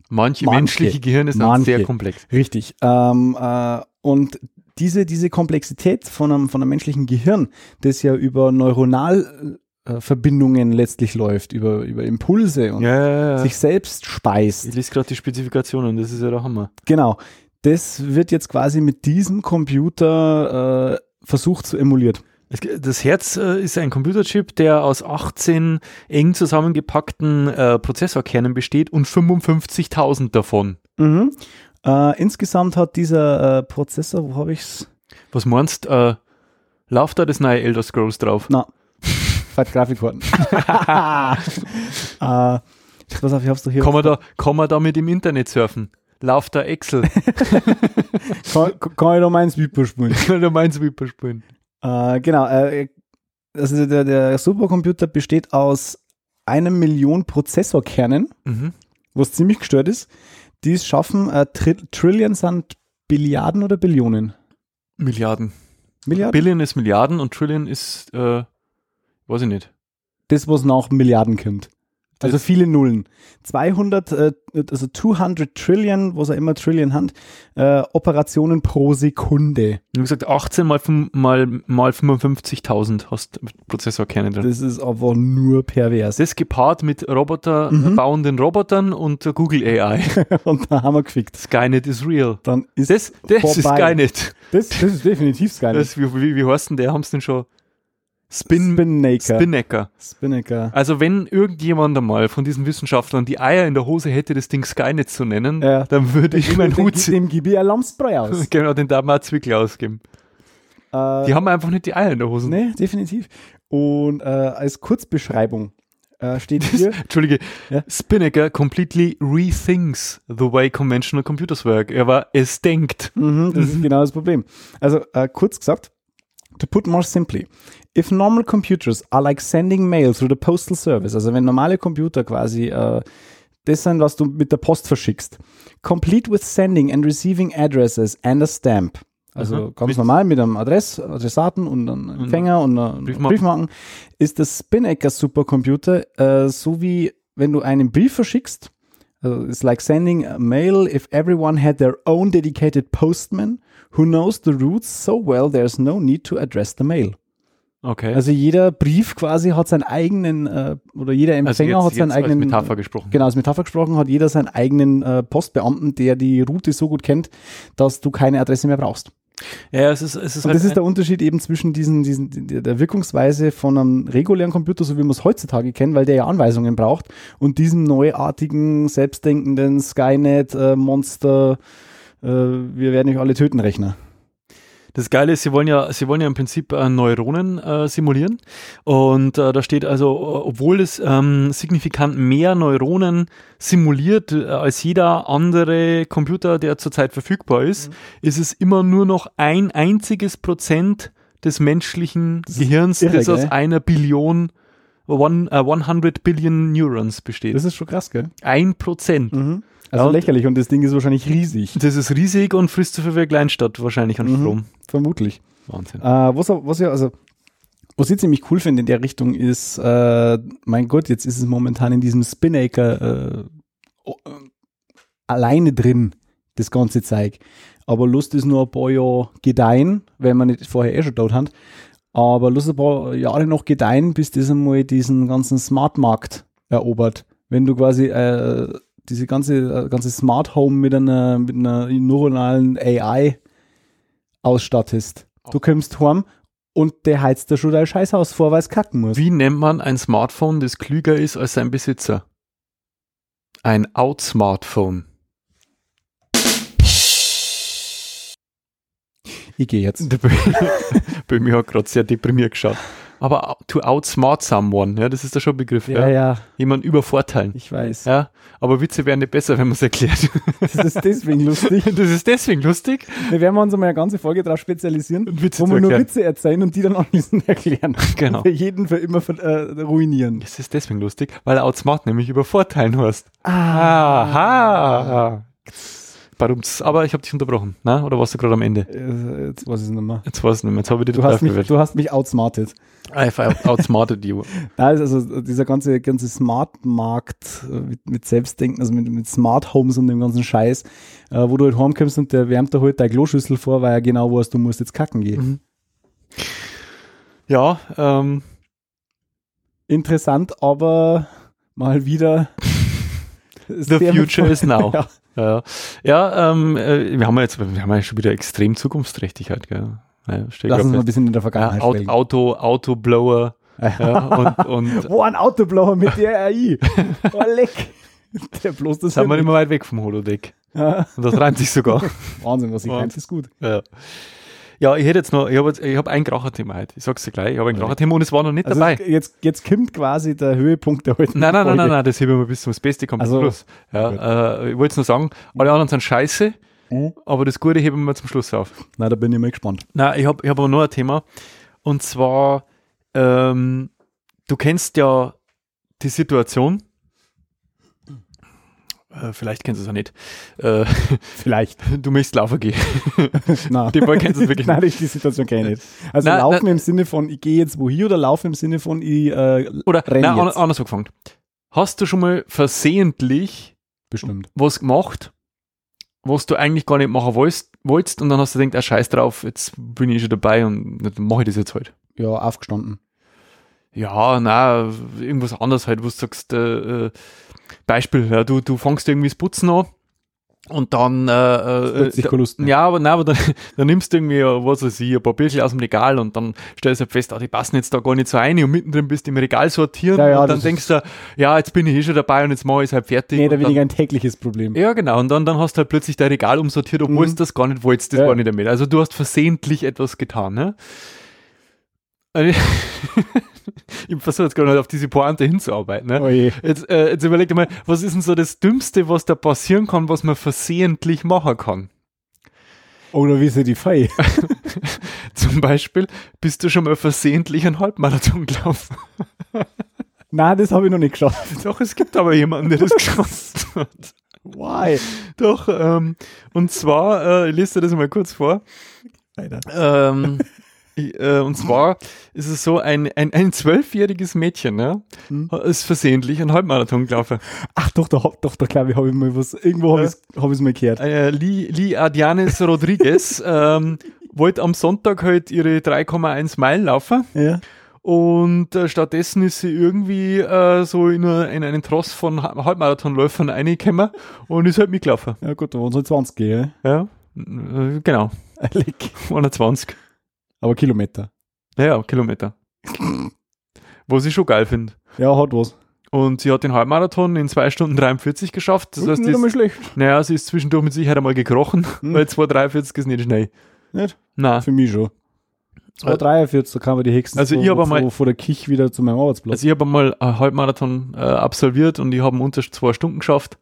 Speaker 1: Manche,
Speaker 2: Manche.
Speaker 1: menschliche Gehirne sind
Speaker 2: Manche.
Speaker 1: sehr komplex.
Speaker 2: Richtig. Ähm, äh, und diese, diese Komplexität von einem, von einem menschlichen Gehirn, das ja über Neuronalverbindungen letztlich läuft, über, über Impulse und
Speaker 1: Ja, ja, ja.
Speaker 2: sich selbst speist.
Speaker 1: Ich lese gerade die Spezifikationen, das ist ja der Hammer.
Speaker 2: Genau. Das wird jetzt quasi mit diesem Computer äh, versucht zu emuliert.
Speaker 1: Das Herz äh, ist ein Computerchip, der aus 18 eng zusammengepackten äh, Prozessorkernen besteht und 55.000 davon.
Speaker 2: Mhm. Äh, insgesamt hat dieser äh, Prozessor, wo habe ich's?
Speaker 1: Was meinst du, äh, läuft da das neue Elder Scrolls drauf?
Speaker 2: Na, fett Grafikkarten. äh, pass auf, ich hab's doch hier.
Speaker 1: Kann man, da, kann man damit im Internet surfen? Lauft da Excel?
Speaker 2: kann, kann ich noch meinen Sweeper spielen?
Speaker 1: Kann da mein Sweeper spielen?
Speaker 2: Äh, genau, äh, also der, der Supercomputer besteht aus einer Million Prozessorkernen,
Speaker 1: Mhm.
Speaker 2: was ziemlich gestört ist. Die es schaffen, äh, Tri Trillion sind Billiarden oder Billionen?
Speaker 1: Milliarden.
Speaker 2: Milliarden?
Speaker 1: Billion ist Milliarden und Trillion ist, äh, weiß ich nicht.
Speaker 2: das, was nach Milliarden kommt. Also viele Nullen. 200, äh, also 200 Trillion, was er immer Trillion hat, äh, Operationen pro Sekunde.
Speaker 1: Habe gesagt, 18 mal, mal, mal 55.000 hast Prozessorkerne drin.
Speaker 2: Das ist aber nur pervers.
Speaker 1: Das gepaart mit Roboter,
Speaker 2: Mhm.
Speaker 1: bauenden Robotern und Google AI.
Speaker 2: Und da haben wir gefickt.
Speaker 1: Skynet is real.
Speaker 2: Dann ist
Speaker 1: Das, das ist
Speaker 2: vorbei.
Speaker 1: Skynet.
Speaker 2: Das, das ist definitiv Skynet.
Speaker 1: Das, wie, wie, wie heißt denn der? Haben sie denn schon? Spin,
Speaker 2: Spinnaker.
Speaker 1: Spinnaker.
Speaker 2: Spinnaker.
Speaker 1: Also wenn irgendjemand einmal von diesen Wissenschaftlern die Eier in der Hose hätte, das Ding Skynet zu nennen,
Speaker 2: Ja.
Speaker 1: dann würde ich ihm einen Hut ziehen.
Speaker 2: Dem gebe ich Lamsbräu aus.
Speaker 1: Genau, den darf man auch Zwickel ausgeben.
Speaker 2: äh,
Speaker 1: Die haben einfach nicht die Eier in der Hose.
Speaker 2: Nee, definitiv. Und äh, als Kurzbeschreibung äh, steht hier,
Speaker 1: Entschuldige,
Speaker 2: Ja.
Speaker 1: Spinnaker completely rethinks the way conventional computers work. Er war, es denkt.
Speaker 2: Mhm, das ist genau das Problem. Also äh, kurz gesagt, to put more simply, if normal computers are like sending mail through the postal service, also wenn normale Computer quasi äh, das sind, was du mit der Post verschickst, complete with sending and receiving addresses and a stamp. Also
Speaker 1: Aha.
Speaker 2: ganz
Speaker 1: Mit-
Speaker 2: normal mit einem Adress, Adressaten und einem Empfänger und einem
Speaker 1: Briefmarken.
Speaker 2: Briefmarken, ist das Spinnaker Supercomputer äh, so wie wenn du einen Brief verschickst, also it's like sending a mail if everyone had their own dedicated postman who knows the routes so well there's no need to address the mail.
Speaker 1: Okay.
Speaker 2: Also jeder Brief quasi hat seinen eigenen, äh, oder jeder Empfänger
Speaker 1: also
Speaker 2: hat
Speaker 1: jetzt,
Speaker 2: seinen
Speaker 1: jetzt als
Speaker 2: eigenen,
Speaker 1: Metapher gesprochen.
Speaker 2: genau, als Metapher gesprochen, hat jeder seinen eigenen äh, Postbeamten, der die Route so gut kennt, dass du keine Adresse mehr brauchst.
Speaker 1: Ja, es ist, es ist
Speaker 2: Und
Speaker 1: halt
Speaker 2: das ist der Unterschied eben zwischen diesen, diesen, der Wirkungsweise von einem regulären Computer, so wie wir es heutzutage kennen, weil der ja Anweisungen braucht, und diesem neuartigen, selbstdenkenden Skynet, äh, Monster, äh, wir werden euch alle töten Rechner.
Speaker 1: Das Geile ist, sie wollen ja, sie wollen ja im Prinzip äh, Neuronen äh, simulieren. Und äh, da steht also, äh, obwohl es ähm, signifikant mehr Neuronen simuliert äh, als jeder andere Computer, der zurzeit verfügbar ist,
Speaker 2: Mhm.
Speaker 1: ist es immer nur noch ein einziges Prozent des menschlichen
Speaker 2: ist
Speaker 1: Gehirns,
Speaker 2: irre,
Speaker 1: das aus
Speaker 2: gell?
Speaker 1: einer Billion, one, äh, 100 Billion Neurons besteht.
Speaker 2: Das ist schon krass, gell?
Speaker 1: ein Prozent.
Speaker 2: Mhm. Also
Speaker 1: Ja,
Speaker 2: lächerlich und das Ding ist wahrscheinlich riesig.
Speaker 1: Das ist riesig und frisst so viel Kleinstadt wahrscheinlich an
Speaker 2: Mhm.
Speaker 1: Strom.
Speaker 2: Vermutlich.
Speaker 1: Wahnsinn.
Speaker 2: Äh, was, was ja, also, was ich ziemlich cool finde in der Richtung ist, äh, mein Gott, jetzt ist es momentan in diesem Spinnaker äh, o- äh, alleine drin, das ganze Zeug. Aber Lust ist nur ein paar Jahre gedeihen, wenn man nicht vorher eh schon dort hat. Aber Lust ein paar Jahre noch gedeihen, bis das einmal diesen ganzen Smart-Markt erobert. Wenn du quasi äh, diese ganze, ganze Smart Home mit einer, mit einer neuronalen AI ausstattest. Du kommst heim und der heizt da schon dein Scheißhaus vor, weil es kacken muss.
Speaker 1: Wie nennt man ein Smartphone, das klüger ist als sein Besitzer? Ein Out-Smartphone.
Speaker 2: Ich gehe jetzt.
Speaker 1: Der Bö- Böhmi hat gerade sehr deprimiert geschaut. Aber to outsmart someone, ja, das ist da schon ein Begriff. Ja,
Speaker 2: Ja, ja,
Speaker 1: Jemanden übervorteilen.
Speaker 2: ich weiß.
Speaker 1: Ja, aber Witze wären nicht besser, wenn man es erklärt.
Speaker 2: Das ist deswegen lustig.
Speaker 1: Das ist deswegen lustig.
Speaker 2: Wir werden uns einmal eine ganze Folge darauf spezialisieren, wo wir nur. Witze erzählen und die dann anschließend erklären.
Speaker 1: Genau.
Speaker 2: Für jeden für immer äh, ruinieren.
Speaker 1: Das ist deswegen lustig, weil outsmart nämlich übervorteilen heißt.
Speaker 2: Ah.
Speaker 1: Badumts. Aber ich habe dich unterbrochen, ne? oder warst du gerade am Ende?
Speaker 2: Äh, Jetzt weiß ich es nicht mehr.
Speaker 1: Jetzt weiß ich nicht mehr, jetzt habe ich dich
Speaker 2: Du hast, mich, du hast mich outsmartet.
Speaker 1: I've out- outsmarted you.
Speaker 2: Nein, also dieser ganze, ganze Smart-Markt äh, mit, mit Selbstdenken, also mit, mit Smart Homes und dem ganzen Scheiß, äh, wo du halt heimkommst und der wärmt da halt deine Kloschüssel vor, weil er genau weiß, du musst jetzt kacken gehen.
Speaker 1: Ja, ähm,
Speaker 2: Interessant, aber mal wieder.
Speaker 1: the future is now.
Speaker 2: Ja.
Speaker 1: Ja, ja ähm, äh, wir haben ja jetzt, wir haben ja schon wieder extrem Zukunftsträchtigkeit, gell? Ja,
Speaker 2: Lass
Speaker 1: grad
Speaker 2: uns mal ein bisschen in der
Speaker 1: ja,
Speaker 2: Vergangenheit
Speaker 1: Auto,
Speaker 2: schwelgen.
Speaker 1: Auto, Autoblower, ja, und, und
Speaker 2: Wo ein Autoblower mit der AI. Oh, leck. Der bloß das
Speaker 1: sind wir mehr weit weg vom Holodeck.
Speaker 2: Ja.
Speaker 1: Und das reimt sich sogar.
Speaker 2: Wahnsinn, was ich reimt, ist gut.
Speaker 1: ja. Ja, ich hätte jetzt noch, ich habe ich hab ein Kracherthema heute. Ich sag's dir gleich, ich habe ein Kracherthema und es war noch nicht
Speaker 2: Also
Speaker 1: dabei.
Speaker 2: jetzt, jetzt kommt quasi der Höhepunkt der heutigen
Speaker 1: Nein, nein, nein,
Speaker 2: Folge.
Speaker 1: nein, nein, das heben wir bis zum Beste kommt
Speaker 2: Also,
Speaker 1: zum Schluss. Ja, äh, ich wollte nur sagen, alle anderen sind scheiße,
Speaker 2: Mhm.
Speaker 1: aber das Gute heben wir zum Schluss auf.
Speaker 2: Na, da bin ich mal gespannt.
Speaker 1: Nein, ich habe ich hab aber noch ein Thema. Und zwar, ähm, du kennst ja die Situation. Äh, vielleicht kennst du es auch nicht. Äh,
Speaker 2: Vielleicht.
Speaker 1: du möchtest laufen gehen.
Speaker 2: Nein.
Speaker 1: Die Ball kennst du wirklich
Speaker 2: Nein, die die Situation kenne ich nicht. Also
Speaker 1: Nein,
Speaker 2: laufen
Speaker 1: nein.
Speaker 2: im Sinne von, ich gehe jetzt wohin oder laufen im Sinne von, ich äh,
Speaker 1: Oder
Speaker 2: renn
Speaker 1: nein,
Speaker 2: jetzt.
Speaker 1: anders angefangen. Hast du schon mal versehentlich
Speaker 2: Bestimmt.
Speaker 1: was gemacht, was du eigentlich gar nicht machen wolltest, wolltest und dann hast du gedacht, ah, scheiß drauf, jetzt bin ich schon dabei und dann mache ich das jetzt halt.
Speaker 2: Ja, aufgestanden.
Speaker 1: Ja, na, irgendwas anderes halt, wo du sagst, äh, äh, Beispiel, ja, du, du fängst irgendwie das Putzen an und dann, äh, äh,
Speaker 2: Lust mehr.
Speaker 1: ja, aber, nein, aber dann, dann nimmst du irgendwie, was weiß ich, ein paar Birkel aus dem Regal und dann stellst du halt fest, ah, die passen jetzt da gar nicht so rein und mittendrin bist du im Regal sortieren
Speaker 2: Ja, ja,
Speaker 1: und dann denkst du, ja, jetzt bin ich eh schon dabei und jetzt mache ich es halt fertig.
Speaker 2: Mehr oder weniger ein tägliches Problem.
Speaker 1: ja, genau. Und dann, dann hast du halt plötzlich dein Regal umsortiert, obwohl
Speaker 2: Mhm.
Speaker 1: du das gar nicht wolltest. Das
Speaker 2: Ja.
Speaker 1: war nicht damit. Also du hast versehentlich etwas getan. Ne? Ich versuche jetzt gerade auf diese Pointe hinzuarbeiten. Ne?
Speaker 2: Oh je.
Speaker 1: Jetzt, äh, jetzt überleg dir mal, was ist denn so das Dümmste, was da passieren kann, was man versehentlich machen kann?
Speaker 2: Oder wie sie die Fei.
Speaker 1: Zum Beispiel, bist du schon mal versehentlich einen Halbmarathon gelaufen?
Speaker 2: Nein, das habe ich noch nicht geschafft.
Speaker 1: Doch, es gibt aber jemanden, der das geschafft hat.
Speaker 2: Why?
Speaker 1: Doch, ähm, und zwar, äh, ich lese dir das mal kurz vor. Ähm, äh, und zwar ist es so, ein, ein, ein zwölfjähriges Mädchen
Speaker 2: Hm.
Speaker 1: ist versehentlich einen Halbmarathon gelaufen.
Speaker 2: Ach doch, da, hab- doch, da glaube ich, habe ich mal was, irgendwo habe ich es hab ich's mal gehört.
Speaker 1: Äh, Lee, Lee Adianes Rodriguez ähm, wollte am Sonntag halt ihre 3,1 Meilen laufen
Speaker 2: Ja.
Speaker 1: und äh, stattdessen ist sie irgendwie äh, so in, eine, in einen Tross von Ha- Halbmarathonläufern reingekommen und ist halt mitgelaufen.
Speaker 2: Ja gut, da waren halt 20, gell?
Speaker 1: Ja, äh, genau,
Speaker 2: Leck.
Speaker 1: 120.
Speaker 2: Aber Kilometer.
Speaker 1: Ja, ja, Kilometer. Was ich schon geil finde.
Speaker 2: Ja, hat was.
Speaker 1: Und sie hat den Halbmarathon in 2 Stunden 43 geschafft. Das heißt,
Speaker 2: nicht
Speaker 1: ist,
Speaker 2: schlecht.
Speaker 1: naja, sie ist zwischendurch mit Sicherheit einmal gekrochen,
Speaker 2: Hm.
Speaker 1: weil 2,43 ist nicht schnell.
Speaker 2: Nicht?
Speaker 1: Na,
Speaker 2: Für mich schon. 243, da kann man die Hexen
Speaker 1: Also ich
Speaker 2: vor,
Speaker 1: einmal-
Speaker 2: vor, vor der Kich wieder zu meinem Arbeitsplatz.
Speaker 1: also ich habe einmal einen Halbmarathon äh, absolviert und ich habe unter zwei Stunden geschafft.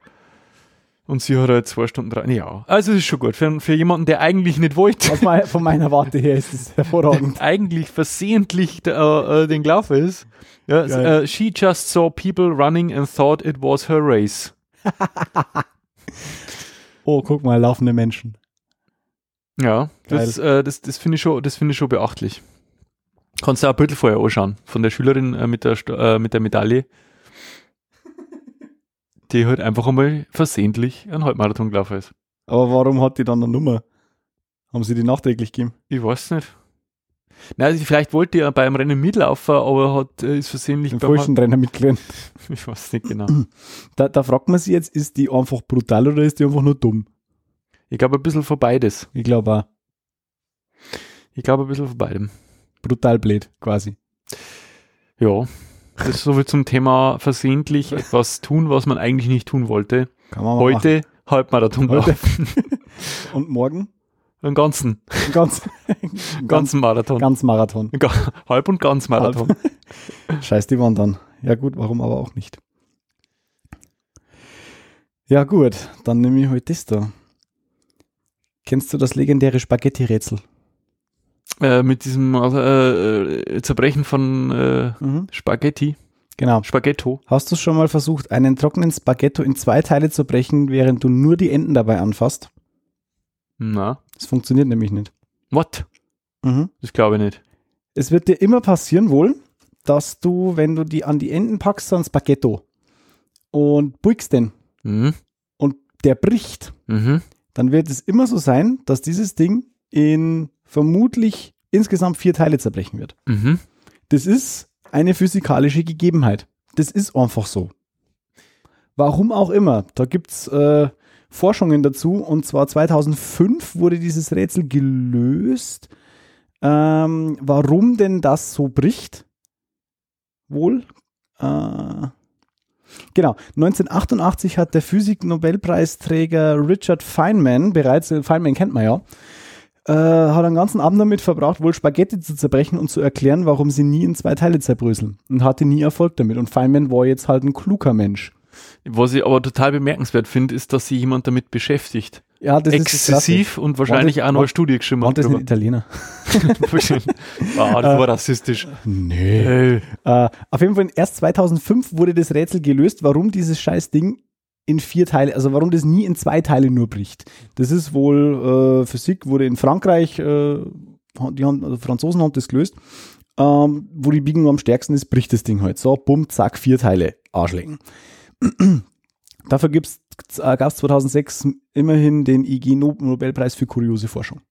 Speaker 1: Und sie hat halt zwei Stunden drei. Ja, also es ist schon gut. Für, für jemanden, der eigentlich nicht wollte,
Speaker 2: mein, von meiner Warte her ist es hervorragend.
Speaker 1: eigentlich versehentlich äh, äh, den gelaufen ist. Ja,
Speaker 2: Geil.
Speaker 1: äh, she just saw people running and thought it was her race.
Speaker 2: Oh, guck mal, laufende Menschen.
Speaker 1: Ja, das, äh, das, das finde ich, schon- das finde ich schon beachtlich. Kannst du auch ein vorher anschauen, von der Schülerin äh, mit, der, äh, mit der Medaille, die halt einfach einmal versehentlich einen Halbmarathon gelaufen ist.
Speaker 2: Aber warum hat die dann eine Nummer? Haben sie die nachträglich gegeben?
Speaker 1: Ich weiß nicht. Nein, also vielleicht wollte die ja beim Rennen mitlaufen, aber hat, äh, ist versehentlich beim
Speaker 2: falschen Trainer mitgelernt.
Speaker 1: Ich weiß nicht genau.
Speaker 2: Da, da fragt man sich jetzt, ist die einfach brutal oder ist die einfach nur dumm?
Speaker 1: Ich glaube ein bisschen von beides.
Speaker 2: Ich glaube auch.
Speaker 1: Ich glaube ein bisschen von beidem.
Speaker 2: Brutal blöd, quasi.
Speaker 1: Ja. Das ist so wie zum Thema versehentlich etwas tun, was man eigentlich nicht tun wollte.
Speaker 2: Kann man mal
Speaker 1: Heute Halbmarathon
Speaker 2: Heute.
Speaker 1: laufen.
Speaker 2: machen. Und morgen?
Speaker 1: Einen ganzen,
Speaker 2: Ganz,
Speaker 1: einen ganzen Marathon.
Speaker 2: ganz Marathon.
Speaker 1: Halb und ganz Marathon.
Speaker 2: Scheiß die wandern. Ja gut, warum aber auch nicht. Ja gut, dann nehme ich heute das da. Kennst du das legendäre Spaghetti-Rätsel?
Speaker 1: Äh, mit diesem äh, äh, Zerbrechen von äh, Spaghetti.
Speaker 2: Genau.
Speaker 1: Spaghetto.
Speaker 2: Hast du schon mal versucht, einen trockenen Spaghetto in zwei Teile zu brechen, während du nur die Enden dabei anfasst?
Speaker 1: Na.
Speaker 2: Das funktioniert nämlich nicht.
Speaker 1: What?
Speaker 2: Mhm.
Speaker 1: Das glaube ich nicht.
Speaker 2: Es wird dir immer passieren wohl, dass du, wenn du die an die Enden packst, so ein Spaghetto und beugst den
Speaker 1: Mhm.
Speaker 2: und der bricht,
Speaker 1: Mhm.
Speaker 2: dann wird es immer so sein, dass dieses Ding in vermutlich insgesamt vier Teile zerbrechen wird.
Speaker 1: Mhm.
Speaker 2: Das ist eine physikalische Gegebenheit. Das ist einfach so. Warum auch immer. Da gibt's äh, Forschungen dazu. Und zwar 2005 wurde dieses Rätsel gelöst. Ähm, warum denn das so bricht? Wohl. Äh, genau. 1988 hat der Physik-Nobelpreisträger Richard Feynman, bereits, äh, Feynman kennt man ja, äh, hat einen ganzen Abend damit verbracht, wohl Spaghetti zu zerbrechen und zu erklären, warum sie nie in zwei Teile zerbröseln. Und hatte nie Erfolg damit. Und Feynman war jetzt halt ein kluger Mensch.
Speaker 1: Was ich aber total bemerkenswert finde, ist, dass sich jemand damit beschäftigt.
Speaker 2: Ja, das ist
Speaker 1: Exzessiv und wahrscheinlich
Speaker 2: das-
Speaker 1: auch noch eine Studie geschrieben.
Speaker 2: War das ein Italiener?
Speaker 1: ah, das war rassistisch.
Speaker 2: Nee.
Speaker 1: Äh,
Speaker 2: Äh, auf jeden Fall erst 2005 wurde das Rätsel gelöst, warum dieses scheiß Ding in vier Teile, also warum das nie in zwei Teile nur bricht. Das ist wohl äh, Physik, wurde in Frankreich, äh, die haben, also Franzosen haben das gelöst, ähm, wo die Biegung am stärksten ist, bricht das Ding halt. So, bumm, zack, vier Teile, Arschlecken. Dafür gab es 2006 immerhin den IG No- Nobelpreis für kuriose Forschung.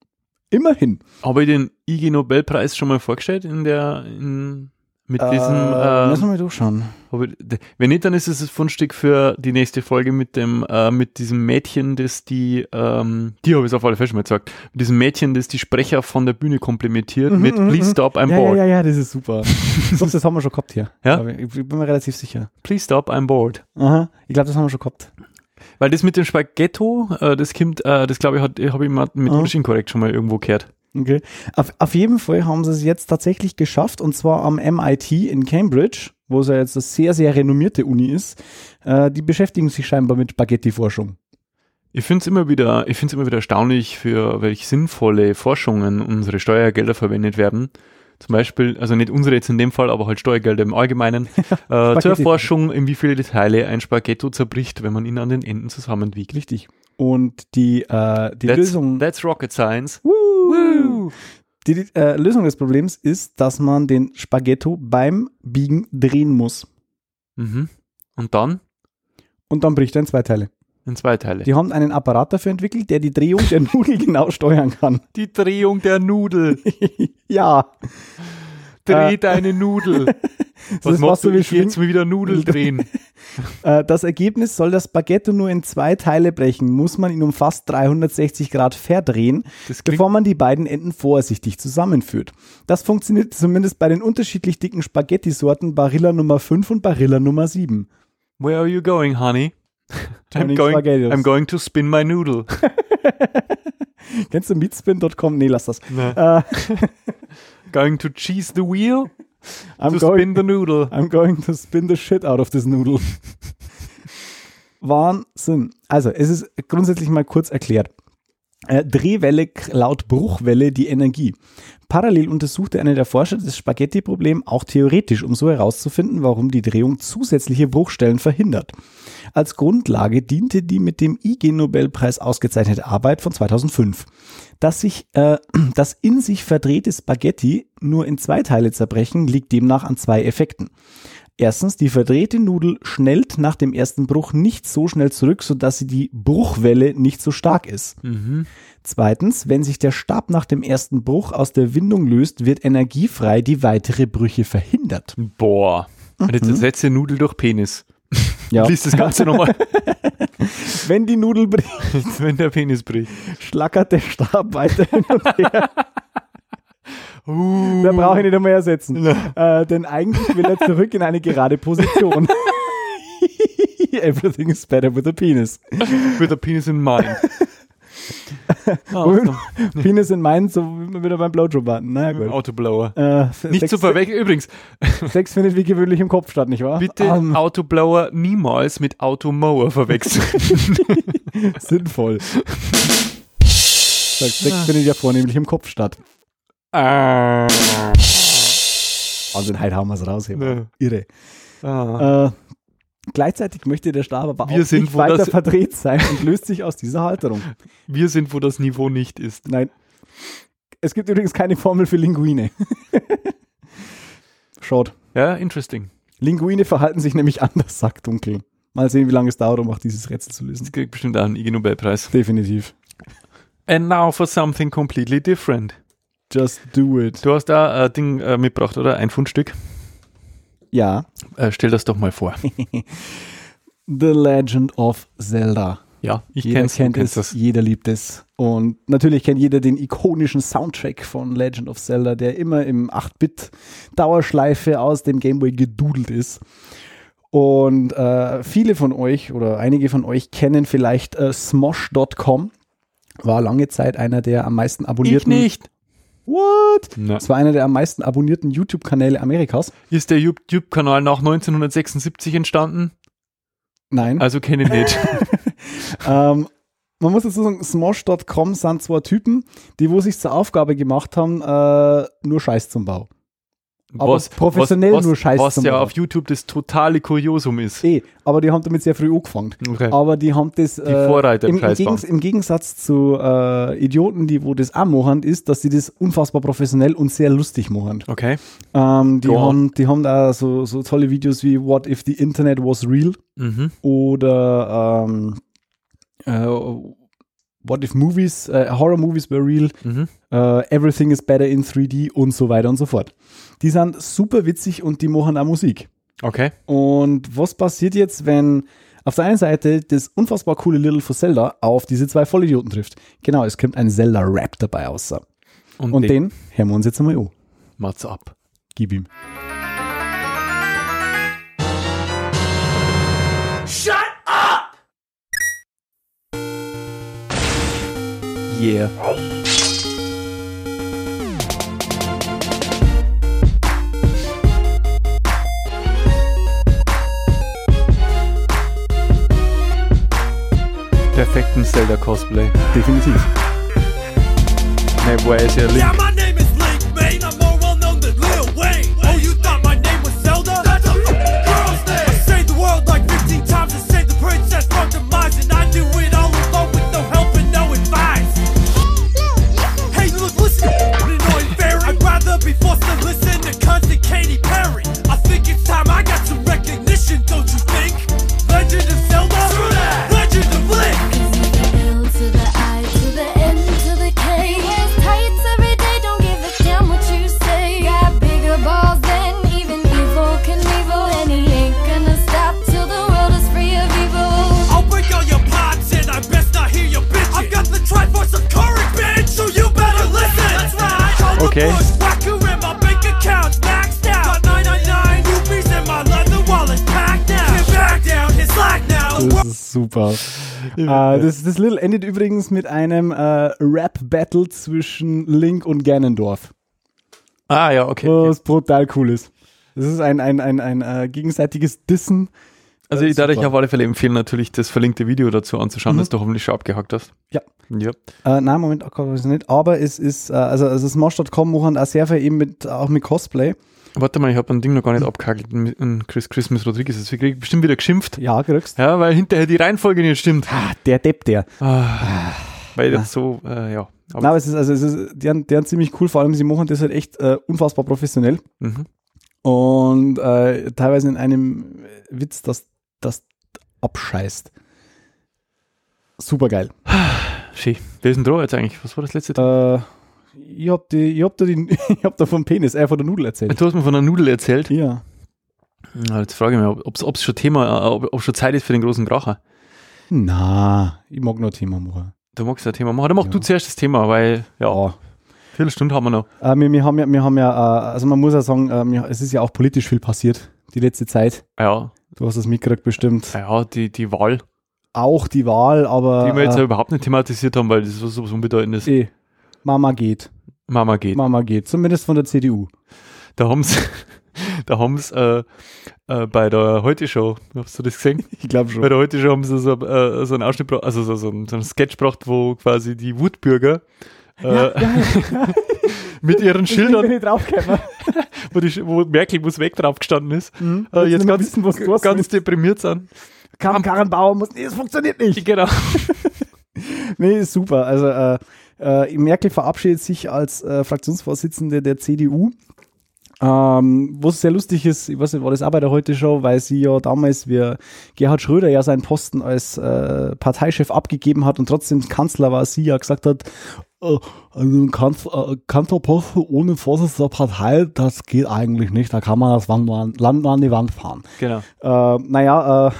Speaker 2: Immerhin.
Speaker 1: Habe ich den IG Nobelpreis schon mal vorgestellt in der in, mit diesem
Speaker 2: äh, müssen wir
Speaker 1: äh,
Speaker 2: mal durchschauen.
Speaker 1: wenn nicht, dann ist es das Fundstück für die nächste Folge mit dem äh, mit diesem Mädchen, das die ähm, die habe ich auf alle Fälle schon mal gesagt, mit diesem Mädchen, das die Sprecher von der Bühne komplementiert
Speaker 2: Mhm,
Speaker 1: mit
Speaker 2: mhm,
Speaker 1: Please
Speaker 2: mhm.
Speaker 1: stop, I'm
Speaker 2: ja,
Speaker 1: bored.
Speaker 2: Ja, ja, ja, das ist super. Sonst, das haben wir schon gehabt hier.
Speaker 1: Ja?
Speaker 2: Ich, ich bin mir relativ sicher.
Speaker 1: Please stop, I'm bored.
Speaker 2: Aha, ich glaube, das haben wir schon gehabt.
Speaker 1: Weil das mit dem Spaghetto, äh, das kommt, äh, das glaube ich, habe ich mal mit
Speaker 2: Ah.
Speaker 1: Machine Correct schon mal irgendwo gehört.
Speaker 2: Okay. Auf, auf jeden Fall haben sie es jetzt tatsächlich geschafft, und zwar am MIT in Cambridge, wo es ja jetzt eine sehr, sehr renommierte Uni ist. Äh, die beschäftigen sich scheinbar mit Spaghetti-Forschung.
Speaker 1: Ich finde es immer wieder, ich finde immer wieder erstaunlich, für welche sinnvolle Forschungen unsere Steuergelder verwendet werden. Zum Beispiel, also nicht unsere jetzt in dem Fall, aber halt Steuergelder im Allgemeinen, äh, zur. Erforschung, in wie viele Teile ein Spaghetto zerbricht, wenn man ihn an den Enden zusammenwiegt.
Speaker 2: Richtig. Und die, äh, die
Speaker 1: That's,
Speaker 2: Lösung.
Speaker 1: that's rocket science.
Speaker 2: Woo! Die, die äh, Lösung des Problems ist, dass man den Spaghetto beim Biegen drehen muss.
Speaker 1: Mhm. Und dann
Speaker 2: Und dann bricht er in zwei Teile.
Speaker 1: in zwei Teile.
Speaker 2: Die haben einen Apparat dafür entwickelt, der die Drehung der Nudel genau steuern kann.
Speaker 1: Die Drehung der Nudel.
Speaker 2: ja.
Speaker 1: Dreh
Speaker 2: Äh,
Speaker 1: deine Nudel.
Speaker 2: Das
Speaker 1: Was machst
Speaker 2: so
Speaker 1: du?
Speaker 2: wie
Speaker 1: Ich geh jetzt mal wieder Nudel drehen.
Speaker 2: Äh, das Ergebnis soll das Spaghetto nur in zwei Teile brechen, muss man ihn um fast 360 Grad verdrehen, bevor man die beiden Enden vorsichtig zusammenführt. Das funktioniert zumindest bei den unterschiedlich dicken Spaghetti-Sorten Barilla Nummer 5 und Barilla Nummer 7.
Speaker 1: where are you going, honey? I'm going. I'm going to spin my noodle.
Speaker 2: Kennst du meatspin.com? Nee, lass das.
Speaker 1: Ne.
Speaker 2: Äh,
Speaker 1: Going to cheese the wheel
Speaker 2: I'm,
Speaker 1: to
Speaker 2: going,
Speaker 1: spin the noodle.
Speaker 2: I'm going to spin the shit out of this noodle. Wahnsinn. Also, es ist grundsätzlich mal kurz erklärt. Äh, Drehwelle klaut Bruchwelle die Energie. Parallel untersuchte einer der Forscher das Spaghetti-Problem auch theoretisch, um so herauszufinden, warum die Drehung zusätzliche Bruchstellen verhindert. Als Grundlage diente die mit dem IG-Nobelpreis ausgezeichnete Arbeit von 2005. Dass sich äh, das in sich verdrehte Spaghetti nur in zwei Teile zerbrechen, liegt demnach an zwei Effekten. Erstens, die verdrehte Nudel schnellt nach dem ersten Bruch nicht so schnell zurück, sodass sie die Bruchwelle nicht so stark ist.
Speaker 1: Mhm.
Speaker 2: Zweitens, wenn sich der Stab nach dem ersten Bruch aus der Windung löst, wird energiefrei die weitere Brüche verhindert.
Speaker 1: Boah.
Speaker 2: Mhm.
Speaker 1: Jetzt ersetze Nudel durch Penis.
Speaker 2: Ja.
Speaker 1: Lies das Ganze nochmal,
Speaker 2: Wenn die Nudel bricht,
Speaker 1: wenn der Penis bricht.
Speaker 2: schlackert der Stab weiter hin und her.
Speaker 1: Uh.
Speaker 2: Da brauche ich nicht einmal ersetzen. Äh, denn eigentlich will er zurück in eine gerade Position. Everything is better with a penis.
Speaker 1: With a penis in mind. Awesome.
Speaker 2: Penis in Mainz, so wieder beim Blowjob-Button. Naja, gut.
Speaker 1: Autoblower.
Speaker 2: Äh,
Speaker 1: Nicht
Speaker 2: Sex,
Speaker 1: zu verwechseln. Übrigens,
Speaker 2: Sex findet wie gewöhnlich im Kopf statt, nicht wahr?
Speaker 1: bitte
Speaker 2: Ähm,
Speaker 1: Autoblower niemals mit Automower verwechseln.
Speaker 2: sinnvoll. Sex findet ja vornehmlich im Kopf statt.
Speaker 1: ah.
Speaker 2: Also heute hauen wir es raus. Irre.
Speaker 1: Ah.
Speaker 2: Äh, gleichzeitig möchte der Stab aber
Speaker 1: Wir
Speaker 2: auch
Speaker 1: sind,
Speaker 2: nicht weiter verdreht sein und löst sich aus dieser Halterung.
Speaker 1: Wir sind, wo das Niveau nicht ist.
Speaker 2: Nein. Es gibt übrigens keine Formel für Linguine. Schaut.
Speaker 1: Ja, interesting.
Speaker 2: Linguine verhalten sich nämlich anders, sagt Dunkel. Mal sehen, wie lange es dauert, um auch dieses Rätsel zu lösen.
Speaker 1: Das kriegt bestimmt auch einen IG Nobelpreis.
Speaker 2: Definitiv.
Speaker 1: And now for something completely different.
Speaker 2: Just do it.
Speaker 1: Du hast da ein Ding äh, mitgebracht, oder? Ein Fundstück.
Speaker 2: Ja.
Speaker 1: Äh, stell das doch mal vor.
Speaker 2: The Legend of Zelda.
Speaker 1: Ja, ich
Speaker 2: jeder
Speaker 1: kenn's,
Speaker 2: kennt es,
Speaker 1: das.
Speaker 2: jeder liebt es. Und natürlich kennt jeder den ikonischen Soundtrack von Legend of Zelda, der immer im 8-Bit-Dauerschleife aus dem Gameboy gedudelt ist. Und äh, viele von euch oder einige von euch kennen vielleicht äh, Smosh.com. War lange Zeit einer der am meisten
Speaker 1: Ich
Speaker 2: abonnierten.
Speaker 1: nicht.
Speaker 2: What?
Speaker 1: Na.
Speaker 2: Das war einer der am meisten abonnierten YouTube-Kanäle Amerikas.
Speaker 1: Ist der YouTube-Kanal nach 1976 entstanden?
Speaker 2: Nein.
Speaker 1: Also kenne ich nicht.
Speaker 2: Ähm, man muss dazu sagen, Smosh.com sind zwei Typen, die wo sich zur Aufgabe gemacht haben, äh, nur Scheiß zum Bau. Aber professionell
Speaker 1: was,
Speaker 2: nur Scheiß
Speaker 1: Was ja auf YouTube das totale Kuriosum ist.
Speaker 2: Eh, aber die haben damit sehr früh angefangen.
Speaker 1: Okay.
Speaker 2: Aber die haben das äh,
Speaker 1: Vorreiter im
Speaker 2: im, im. Gegens, im Gegensatz zu äh, Idioten, die wo das auch machen, ist, dass sie das unfassbar professionell und sehr lustig machen.
Speaker 1: Okay.
Speaker 2: Ähm, die,
Speaker 1: Go on.
Speaker 2: haben, die haben da so, so tolle Videos wie What if the Internet was real
Speaker 1: Mhm.
Speaker 2: oder ähm, äh, What if Movies, äh, Horror Movies were real,
Speaker 1: Mhm.
Speaker 2: äh, Everything is better in 3D und so weiter und so fort. Die sind super witzig und die machen auch Musik.
Speaker 1: Okay.
Speaker 2: Und was passiert jetzt, wenn auf der einen Seite das unfassbar coole Little for Zelda auf diese zwei Vollidioten trifft? Genau, es kommt ein Zelda-Rap dabei raus.
Speaker 1: Und,
Speaker 2: Und
Speaker 1: den
Speaker 2: den hören wir uns jetzt einmal an.
Speaker 1: Mats ab.
Speaker 2: Gib ihm.
Speaker 1: Yeah.
Speaker 4: Oh, advice. Hey, look, listen, an annoying fairy. I'd rather be forced to listen to constant Katy Perry. I think it's time I got some recognition, don't you
Speaker 2: super. äh, das, das Little endet übrigens mit einem äh, Rap-Battle zwischen Link und Ganondorf.
Speaker 1: Ah, ja, okay. okay.
Speaker 2: Was brutal cool ist. Das ist ein, ein, ein, ein äh, gegenseitiges Dissen.
Speaker 1: Also ich
Speaker 2: super.
Speaker 1: darf euch auf alle Fälle empfehlen, natürlich das verlinkte Video dazu anzuschauen,
Speaker 2: Mhm.
Speaker 1: das du hoffentlich schon abgehakt hast.
Speaker 2: Ja.
Speaker 1: Ja.
Speaker 2: Äh, nein, Moment, oh ich nicht. Aber es ist, äh, also, also Smosh.com machen auch sehr viel eben mit, auch mit Cosplay.
Speaker 1: Warte mal, ich habe ein Ding noch gar nicht abgehakt mit mit Chris Christmas Rodriguez. Das krieg ich bestimmt wieder geschimpft.
Speaker 2: Ja, gerückst.
Speaker 1: Ja, weil hinterher die Reihenfolge nicht stimmt.
Speaker 2: Ah, der Depp, der.
Speaker 1: Ah, weil das so, äh, ja.
Speaker 2: Nein, aber es ist, also, es ist, die haben, die haben ziemlich cool, vor allem sie machen das halt echt äh, unfassbar professionell.
Speaker 1: Mhm.
Speaker 2: Und äh, teilweise in einem Witz, das, das abscheißt. Super geil.
Speaker 1: Schön. Wer ist denn dran jetzt eigentlich? Was war das letzte?
Speaker 2: Äh, ich hab, die, ich hab da den, ich hab da vom Penis, äh, von der Nudel erzählt.
Speaker 1: Du hast mir von einer Nudel erzählt.
Speaker 2: Ja.
Speaker 1: Jetzt frage ich mich, ob es schon Thema, äh, ob, ob schon Zeit ist für den großen Kracher.
Speaker 2: Na, ich mag nur Thema machen.
Speaker 1: Du magst ein Thema machen. Dann mach
Speaker 2: Ja.
Speaker 1: du zuerst das Thema, weil, ja,
Speaker 2: Ja.
Speaker 1: Viertelstunde haben wir noch.
Speaker 2: Äh, wir, wir haben ja, wir haben ja, äh, also man muss ja sagen, äh, es ist ja auch politisch viel passiert die letzte Zeit.
Speaker 1: Ja,
Speaker 2: Du hast das mitgekriegt bestimmt.
Speaker 1: ja die, die Wahl.
Speaker 2: auch die Wahl, aber
Speaker 1: Die wir jetzt ja
Speaker 2: äh,
Speaker 1: überhaupt nicht thematisiert haben, weil das was so unbedeutendes
Speaker 2: eh, Mama geht.
Speaker 1: Mama geht.
Speaker 2: Mama geht. Zumindest von der CDU.
Speaker 1: Da haben sie, da haben sie äh, äh, bei der Heute-Show, hast du das gesehen?
Speaker 2: Ich glaube
Speaker 1: Bei der Heute-Show haben sie so, äh, so einen Ausschnitt, also so, so, einen- so einen Sketch gebracht, wo quasi die Wutbürger äh, mit ihren Schildern, wo, die, wo Merkel muss weg drauf gestanden ist, äh,
Speaker 2: Willst
Speaker 1: jetzt ganz,
Speaker 2: wissen, was du
Speaker 1: ganz deprimiert sind.
Speaker 2: Kam Karrenbauer muss, nee, das funktioniert nicht.
Speaker 1: Genau.
Speaker 2: Nee, ist super. Also äh, Merkel verabschiedet sich als äh, Fraktionsvorsitzende der CDU. Ähm, was sehr lustig ist, ich weiß nicht, war das auch bei der Heute-Show, weil sie ja damals, wie Gerhard Schröder ja seinen Posten als äh, Parteichef abgegeben hat und trotzdem Kanzler war, sie ja gesagt hat, äh, also ein äh, Kanzlerposten ohne Vorsitz der Partei, das geht eigentlich nicht, da kann man das Land, Land an die Wand fahren.
Speaker 1: genau.
Speaker 2: Äh, naja, äh,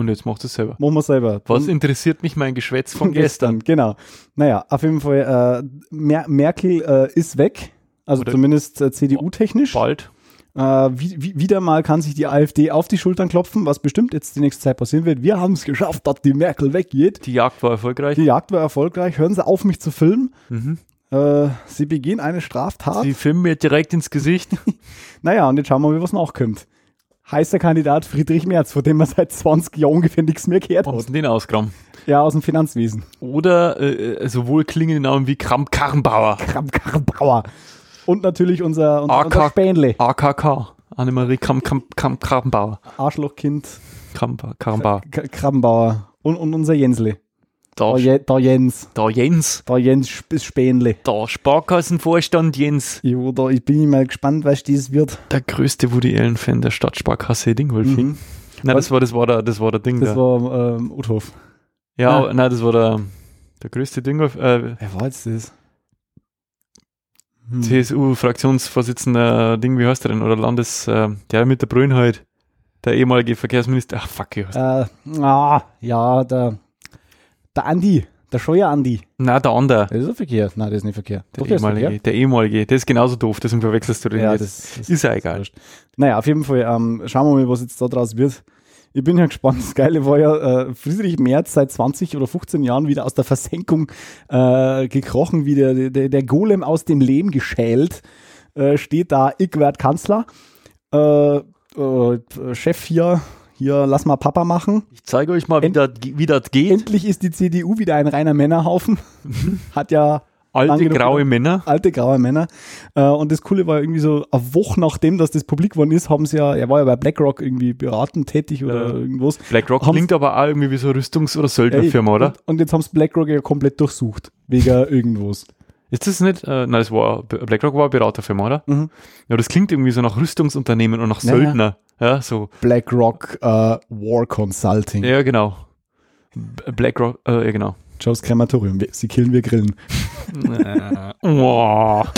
Speaker 1: Und jetzt macht es selber.
Speaker 2: machen wir selber.
Speaker 1: Was interessiert mich mein Geschwätz von gestern?
Speaker 2: Genau. Naja, auf jeden Fall, äh, Mer Merkel äh, ist weg. Also
Speaker 1: Oder-
Speaker 2: zumindest äh, CDU-technisch.
Speaker 1: Bald.
Speaker 2: Äh, wie, wie, wieder mal kann sich die AfD auf die Schultern klopfen, was bestimmt jetzt die nächste Zeit passieren wird. Wir haben es geschafft, dass die Merkel weggeht.
Speaker 1: Die Jagd war erfolgreich.
Speaker 2: Die Jagd war erfolgreich. Hören Sie auf, mich zu filmen.
Speaker 1: Mhm.
Speaker 2: Äh, Sie begehen eine Straftat.
Speaker 1: Sie filmen mir direkt ins Gesicht.
Speaker 2: naja, und jetzt schauen wir mal, was nachkommt. Heißer Kandidat Friedrich Merz, von dem man seit 20 Jahren ungefähr nichts mehr gehört hat.
Speaker 1: denn den ausgraben?
Speaker 2: Ja, aus dem Finanzwesen.
Speaker 1: Oder äh, sowohl klingende Namen wie Kramp Karrenbauer.
Speaker 2: Kram Karrenbauer. Und natürlich unser, unser, unser
Speaker 1: AK.
Speaker 2: Spänle.
Speaker 1: AKK. Annemarie Kramp Kramp Kramp Karrenbauer.
Speaker 2: Arschlochkind.
Speaker 1: Kramp Karrenbauer.
Speaker 2: K Krabbenbauer. Und, und unser Jensle.
Speaker 1: Da,
Speaker 2: Je, der Jens.
Speaker 1: da Jens.
Speaker 2: Der Jens Spänle.
Speaker 1: Der Sparkassenvorstand Jens.
Speaker 2: Jo, da, ich bin mal gespannt, was das wird.
Speaker 1: Der größte Woody Allen-Fan der Stadtsparkasse Dingolfing.
Speaker 2: Mhm.
Speaker 1: Nein, das war, das war der, das war der Ding
Speaker 2: Das
Speaker 1: da.
Speaker 2: war ähm, Uthof.
Speaker 1: ja, aber- nein, das war der, der größte Dingolf, äh,
Speaker 2: Wer war jetzt das? Hm.
Speaker 1: CSU-Fraktionsvorsitzender Ding, wie heißt der denn? Oder Landes, äh, der mit der Brünn halt. Der ehemalige Verkehrsminister. Ach, fuck, wie heißt der?
Speaker 2: Äh, ah, ja, der, der Andi. Der Scheuer Andi.
Speaker 1: Nein, der andere.
Speaker 2: Das ist ein Verkehr. Nein, das ist nicht Verkehr.
Speaker 1: Der
Speaker 2: Doch, der ist
Speaker 1: ehemalige.
Speaker 2: Verkehr.
Speaker 1: Der ehemalige. Der ist genauso doof, deswegen verwechselst du den
Speaker 2: Ja,
Speaker 1: jetzt.
Speaker 2: das, das
Speaker 1: ist ja egal.
Speaker 2: wurscht. Naja, auf jeden Fall, ähm, schauen wir mal, was jetzt da draus wird. Ich bin ja gespannt. Das Geile war ja, äh, Friedrich Merz seit 20 oder 15 Jahren wieder aus der Versenkung äh, gekrochen, wie der, der, der Golem aus dem Lehm geschält. Äh, steht da, ich werd Kanzler. Äh, äh, Chef hier, hier, lass mal Papa machen.
Speaker 1: Ich zeige euch mal, wie
Speaker 2: End-
Speaker 1: das, wie das geht.
Speaker 2: Endlich ist die CDU wieder ein reiner Männerhaufen. Hat ja
Speaker 1: Alte graue. Männer.
Speaker 2: alte graue Männer. Äh, und das Coole war irgendwie so, eine Woche nachdem, dass das publik geworden ist, haben sie ja, er war ja bei BlackRock irgendwie beratend tätig oder
Speaker 1: Ja.
Speaker 2: irgendwas.
Speaker 1: BlackRock klingt aber auch irgendwie wie so eine Rüstungs- oder
Speaker 2: Ey,
Speaker 1: Söldnerfirma, oder?
Speaker 2: Und, und jetzt haben sie BlackRock ja komplett durchsucht. Wegen irgendwas.
Speaker 1: Ist das nicht? Äh, nein, das war BlackRock war eine Beraterfirma, oder?
Speaker 2: Mhm.
Speaker 1: Ja, das klingt irgendwie so nach Rüstungsunternehmen und nach
Speaker 2: Ja,
Speaker 1: Söldner. Ja, so.
Speaker 2: BlackRock äh, War Consulting.
Speaker 1: Ja, genau. BlackRock, äh, ja, genau.
Speaker 2: Joe's Krematorium. Sie killen, wir grillen.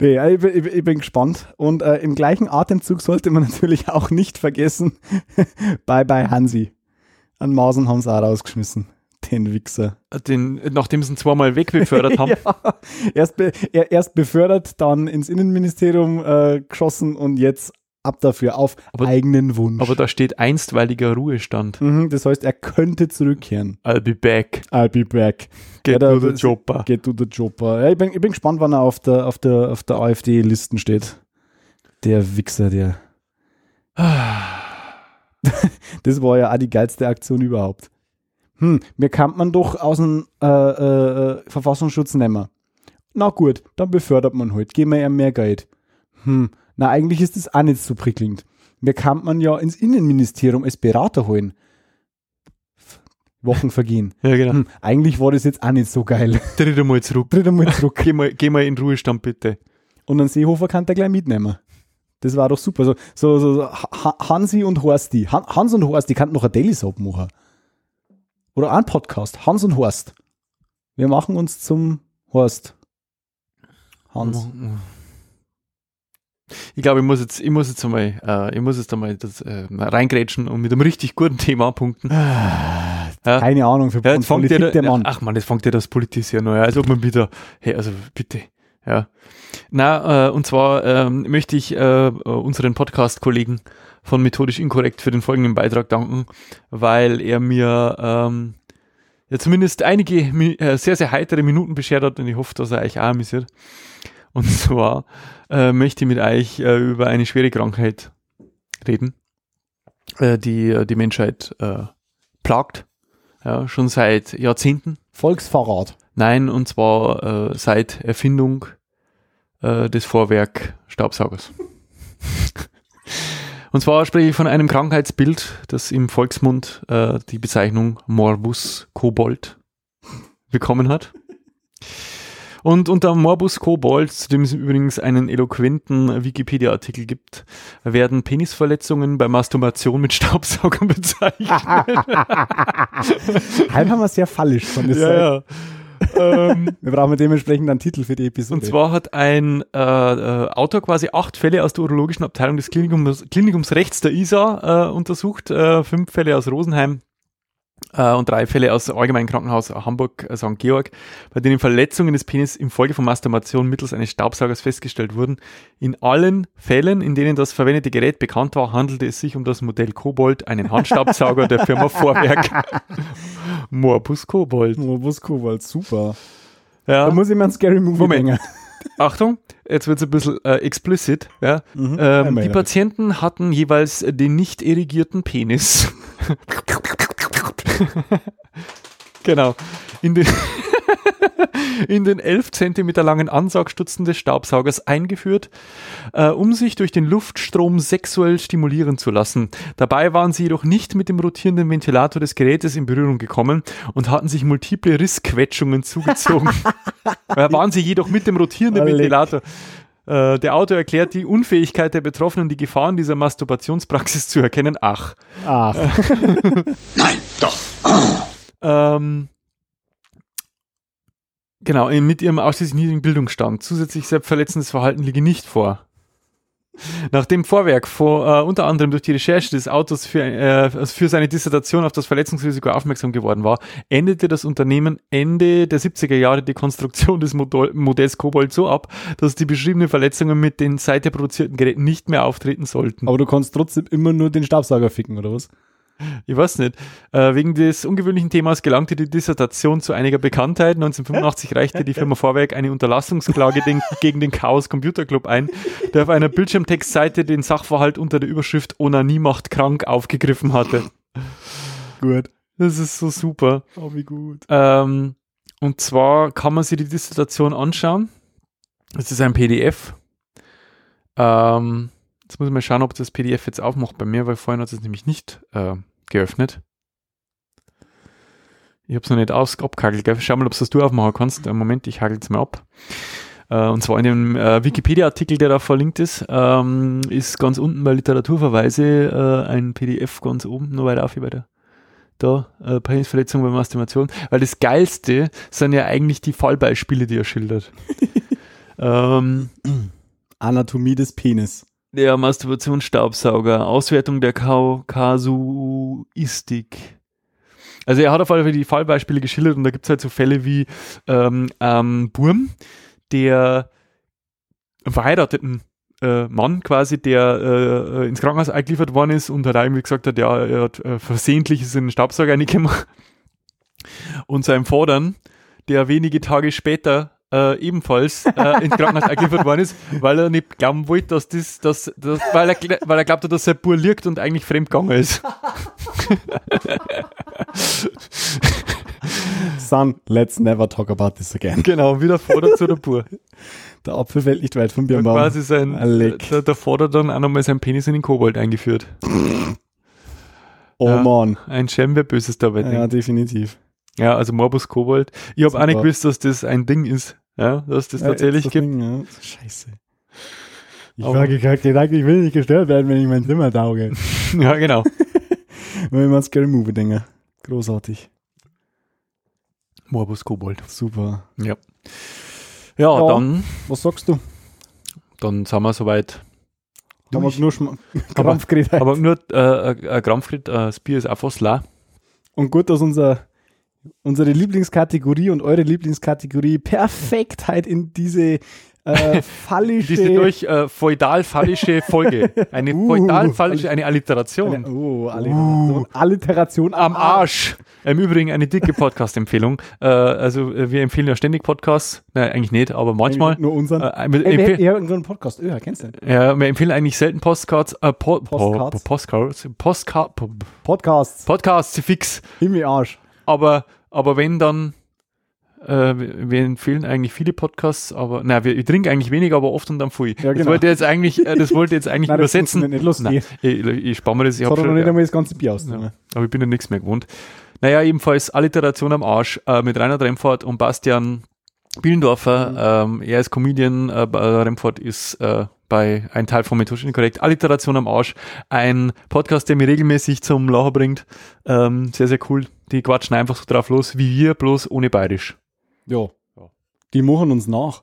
Speaker 2: Nee, ich, bin- ich, bin- ich bin gespannt. Und äh, im gleichen Atemzug sollte man natürlich auch nicht vergessen, bye bye Hansi. An Mausen haben sie auch rausgeschmissen. Den Wichser.
Speaker 1: Den, nachdem sie ihn zweimal wegbefördert haben.
Speaker 2: Ja, erst, be er, erst befördert, dann ins Innenministerium äh, geschossen und jetzt ab dafür auf
Speaker 1: Aber-
Speaker 2: eigenen Wunsch.
Speaker 1: Aber da steht einstweiliger Ruhestand.
Speaker 2: mhm, das heißt, er könnte zurückkehren.
Speaker 1: I'll be back.
Speaker 2: I'll be back.
Speaker 1: Get
Speaker 2: Ja,
Speaker 1: to the chopper.
Speaker 2: Get to the Jobber. Ja, ich, bin, ich bin gespannt, wann er auf der, auf der, auf der AfD-Listen steht. Der Wichser, der. Das war ja auch die geilste Aktion überhaupt. Hm, mir kann man doch aus dem äh, äh, Verfassungsschutz nehmen. Na gut, dann befördert man halt. Geben wir ihm mehr Geld. Hm, na eigentlich ist das auch nicht so prickelnd. Mir kann man ja ins Innenministerium als Berater holen. Wochen vergehen.
Speaker 1: Ja, genau.
Speaker 2: Hm, eigentlich war das jetzt auch nicht so geil.
Speaker 1: Tritt einmal zurück.
Speaker 2: Tritt einmal zurück.
Speaker 1: Geh mal, geh mal in Ruhestand, bitte.
Speaker 2: Und einen Seehofer kann der gleich mitnehmen. Das war doch super. So, so, so, so Ha- Hansi und Horsti. Han, Hans und Horst, die kannten noch ein Daily Soap machen. Oder einen Podcast. Hans und Horst. Wir machen uns zum Horst. Hans.
Speaker 1: Ich glaube, ich muss jetzt, ich muss jetzt einmal, äh, ich muss jetzt einmal das, äh, reingrätschen und mit einem richtig guten Thema punkten. Ja.
Speaker 2: Keine Ahnung für
Speaker 1: Ja,
Speaker 2: Politik der Mann.
Speaker 1: ach man, jetzt fängt ja das Politisieren neu, als ob man wieder, hey, also bitte, Ja. Na, äh, und zwar ähm, möchte ich äh, unseren Podcast-Kollegen von Methodisch Inkorrekt für den folgenden Beitrag danken, weil er mir ähm, ja zumindest einige äh, sehr, sehr heitere Minuten beschert hat und ich hoffe, dass er euch auch amüsiert. Und zwar äh, möchte ich mit euch äh, über eine schwere Krankheit reden, äh, die äh, die Menschheit äh, plagt, ja, schon seit Jahrzehnten.
Speaker 2: Volksfahrrad.
Speaker 1: Nein, und zwar äh, seit Erfindung äh, des Vorwerk-Staubsaugers. und zwar spreche ich von einem Krankheitsbild, das im Volksmund äh, die Bezeichnung Morbus Kobold bekommen hat. Und unter Morbus Kobold, zu dem es übrigens einen eloquenten Wikipedia-Artikel gibt, werden Penisverletzungen bei Masturbation mit Staubsaugern bezeichnet.
Speaker 2: Haben wir sehr fallisch von der
Speaker 1: ja,
Speaker 2: Seite.
Speaker 1: ja. Ähm,
Speaker 2: Wir brauchen dementsprechend einen Titel für die Episode.
Speaker 1: Und zwar hat ein äh, äh, Autor quasi acht Fälle aus der urologischen Abteilung des Klinikums, Klinikums rechts der ISA äh, untersucht, äh, fünf Fälle aus Rosenheim äh, und drei Fälle aus dem Allgemeinen Krankenhaus Hamburg äh, St. Georg, bei denen Verletzungen des Penis infolge von Masturbation mittels eines Staubsaugers festgestellt wurden. In allen Fällen, in denen das verwendete Gerät bekannt war, handelte es sich um das Modell Kobold, einen Handstaubsauger der Firma Vorwerk. Morbus Kobold.
Speaker 2: Morbus Kobold, super.
Speaker 1: Ja.
Speaker 2: Da muss ich mir einen Scary Movie
Speaker 1: Moment.
Speaker 2: denken.
Speaker 1: Achtung, jetzt wird es ein bisschen äh, explicit. Ja?
Speaker 2: Mhm.
Speaker 1: Ähm, die. Patienten hatten jeweils den nicht irrigierten Penis. genau. In den, in den 11 Zentimeter langen Ansaugstutzen des Staubsaugers eingeführt, äh, um sich durch den Luftstrom sexuell stimulieren zu lassen. Dabei waren sie jedoch nicht mit dem rotierenden Ventilator des Gerätes in Berührung gekommen und hatten sich multiple Rissquetschungen zugezogen. waren sie jedoch mit dem rotierenden
Speaker 2: Alec.
Speaker 1: Ventilator. Äh, der Autor erklärt die Unfähigkeit der Betroffenen, die Gefahren dieser Masturbationspraxis zu erkennen. Ach.
Speaker 2: Ach,
Speaker 1: Ähm, genau, mit ihrem ausschließlich niedrigen Bildungsstand. Zusätzlich selbstverletzendes Verhalten liege nicht vor. Nachdem Vorwerk vor, äh, unter anderem durch die Recherche des Autors für, äh, für seine Dissertation auf das Verletzungsrisiko aufmerksam geworden war, endete das Unternehmen Ende der 70er Jahre die Konstruktion des Modell, Modells Kobold so ab, dass die beschriebenen Verletzungen mit den seither produzierten Geräten nicht mehr auftreten sollten.
Speaker 2: aber du kannst trotzdem immer nur den Staubsauger ficken, oder was?
Speaker 1: Ich weiß nicht. Äh, wegen des ungewöhnlichen Themas gelangte die Dissertation zu einiger Bekanntheit. 1985 reichte die Firma Vorwerk eine Unterlassungsklage den, gegen den Chaos Computer Club ein, der auf einer Bildschirmtextseite den Sachverhalt unter der Überschrift Onanie macht krank aufgegriffen hatte.
Speaker 2: Gut.
Speaker 1: Das ist so super.
Speaker 2: Oh, wie gut.
Speaker 1: Ähm, und zwar kann man sich die Dissertation anschauen. Es ist ein PDF. Ähm, jetzt muss ich mal schauen, ob das PDF jetzt aufmacht bei mir, weil vorhin hat es nämlich nicht äh, geöffnet. Ich habe es noch nicht aus, abgehagelt. Gell? Schau mal, ob das du aufmachen kannst. Äh, Moment, ich hagel es mal ab. Äh, und zwar in dem äh, Wikipedia-Artikel, der da verlinkt ist, ähm, ist ganz unten bei Literaturverweise äh, ein PDF ganz oben, nur weiter auf, wie weiter da, äh, Penisverletzung bei Masturbation, weil das Geilste sind ja eigentlich die Fallbeispiele, die er schildert. ähm,
Speaker 2: Anatomie des Penis.
Speaker 1: Der Masturbationsstaubsauger, Auswertung der Kau Kasuistik. Also er hat auf alle Fälle die Fallbeispiele geschildert und da gibt es halt so Fälle wie ähm, ähm, Burm, der verheirateten äh, Mann quasi, der äh, äh, ins Krankenhaus eingeliefert worden ist und hat irgendwie gesagt hat, ja, er hat äh, versehentlich ist in den Staubsauger reingemacht. Und sein Vordern, der wenige Tage später äh, ebenfalls äh, ins Krankenhaus eingeliefert worden ist, weil er nicht glauben wollte, dass das, dass, dass, weil, er, weil er glaubte, dass sein Bur liegt und eigentlich fremdgegangen ist.
Speaker 2: Son, let's never talk about this again.
Speaker 1: genau, wieder Vater zu der Bur.
Speaker 2: Der Apfel fällt nicht weit vom
Speaker 1: Und
Speaker 2: Birnbaum.
Speaker 1: quasi sein,
Speaker 2: Alec.
Speaker 1: der, der Vater dann auch nochmal seinen Penis in den Kobold eingeführt.
Speaker 2: Oh
Speaker 1: Ja.
Speaker 2: man.
Speaker 1: Ein Schelm, wer Böses dabei
Speaker 2: Ja,
Speaker 1: denkt.
Speaker 2: definitiv.
Speaker 1: Ja, also Morbus Kobold. Ich habe auch nicht gewusst, dass das ein Ding ist. Ja, dass das
Speaker 2: Ja,
Speaker 1: tatsächlich
Speaker 2: das
Speaker 1: gibt.
Speaker 2: Ding, ja. Scheiße. Ich
Speaker 1: Aber-
Speaker 2: war gedacht, ich will nicht gestört werden, wenn ich mein Zimmer tauge.
Speaker 1: Ja, genau.
Speaker 2: wenn wir an Scary Movie denken. Großartig.
Speaker 1: Morbus Kobold.
Speaker 2: Super.
Speaker 1: Ja. Ja,
Speaker 2: Ja.
Speaker 1: dann,
Speaker 2: Was sagst du?
Speaker 1: dann sind wir soweit.
Speaker 2: Haben wir
Speaker 1: Durch.
Speaker 2: nur Schma Krampf geredet.
Speaker 1: Aber nur äh, ein Krampfgrit, äh, das Bier ist auch fast leer.
Speaker 2: Und gut, dass unser Unsere Lieblingskategorie und eure Lieblingskategorie perfekt halt in diese äh, phallische.
Speaker 1: Diese durch äh, feudal-phallische Folge. Eine
Speaker 2: Uh,
Speaker 1: feudal-phallische, eine Alliteration.
Speaker 2: oh, Alliteration, Alliteration
Speaker 1: Am Arsch. Im Übrigen eine dicke Podcast-Empfehlung. Äh, also äh, wir empfehlen ja ständig Podcasts. Nein, eigentlich nicht, aber manchmal.
Speaker 2: Nur unseren.
Speaker 1: Äh, wir,
Speaker 2: Ey, wir, haben einen Podcast. Öh, kennst du den?
Speaker 1: ja, wir empfehlen eigentlich selten Postcards. Äh, po,
Speaker 2: Postcards?
Speaker 1: Po, Postcards. Postca po,
Speaker 2: Podcasts.
Speaker 1: Podcasts fix.
Speaker 2: Himmel Arsch.
Speaker 1: Aber, aber wenn dann, äh, wir empfehlen eigentlich viele Podcasts, aber, na, wir, ich trinke eigentlich weniger, aber oft und dann viel.
Speaker 2: Ja,
Speaker 1: Das
Speaker 2: genau.
Speaker 1: wollte ich jetzt eigentlich, äh, das wollte jetzt eigentlich
Speaker 2: Nein, das
Speaker 1: übersetzen.
Speaker 2: funktioniert nicht. Los
Speaker 1: Nein, ich, ich spare mir das, ich
Speaker 2: Ich
Speaker 1: hab
Speaker 2: habe noch nicht einmal das ganze Bier aus.
Speaker 1: ja, aber ich bin ja nichts mehr gewohnt. Naja, ebenfalls Alliteration am Arsch äh, mit Rainer Remfort und Bastian Bielendorfer. Ähm, er ist Comedian, äh, Remfort ist äh, bei ein Teil von Methodisch Inkorrekt. Alliteration am Arsch, ein Podcast, der mir regelmäßig zum Lachen bringt. Ähm, sehr, sehr cool. Die quatschen einfach so drauf los, wie wir, bloß ohne Bayerisch.
Speaker 2: Ja. Die machen uns nach,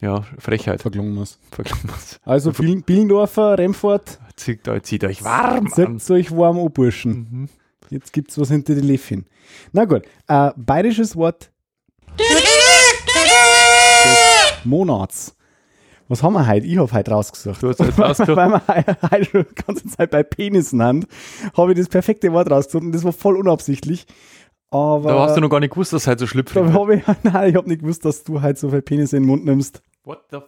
Speaker 1: Ja, Frechheit.
Speaker 2: verklungen muss.
Speaker 1: Verklungen wir's.
Speaker 2: Also Bielendorfer, Remfort,
Speaker 1: Zieht, euch- zieht euch warm an.
Speaker 2: setzt euch warm an, Burschen.
Speaker 1: Mhm.
Speaker 2: Jetzt gibt's was hinter die Läffchen. Na gut, äh, bayerisches Wort des Monats. Was haben wir heute? Ich habe heute rausgesucht.
Speaker 1: Du hast jetzt rausgesucht.
Speaker 2: Weil wir he- heute schon die ganze Zeit bei Penissen haben, habe ich das perfekte Wort rausgesucht und das war voll unabsichtlich. Aber
Speaker 1: Da hast du noch gar nicht gewusst, dass es halt so schlüpfrig
Speaker 2: da
Speaker 1: wird.
Speaker 2: habe ich, nein, ich habe nicht gewusst, dass du halt so viel Penisse in den Mund nimmst.
Speaker 1: What the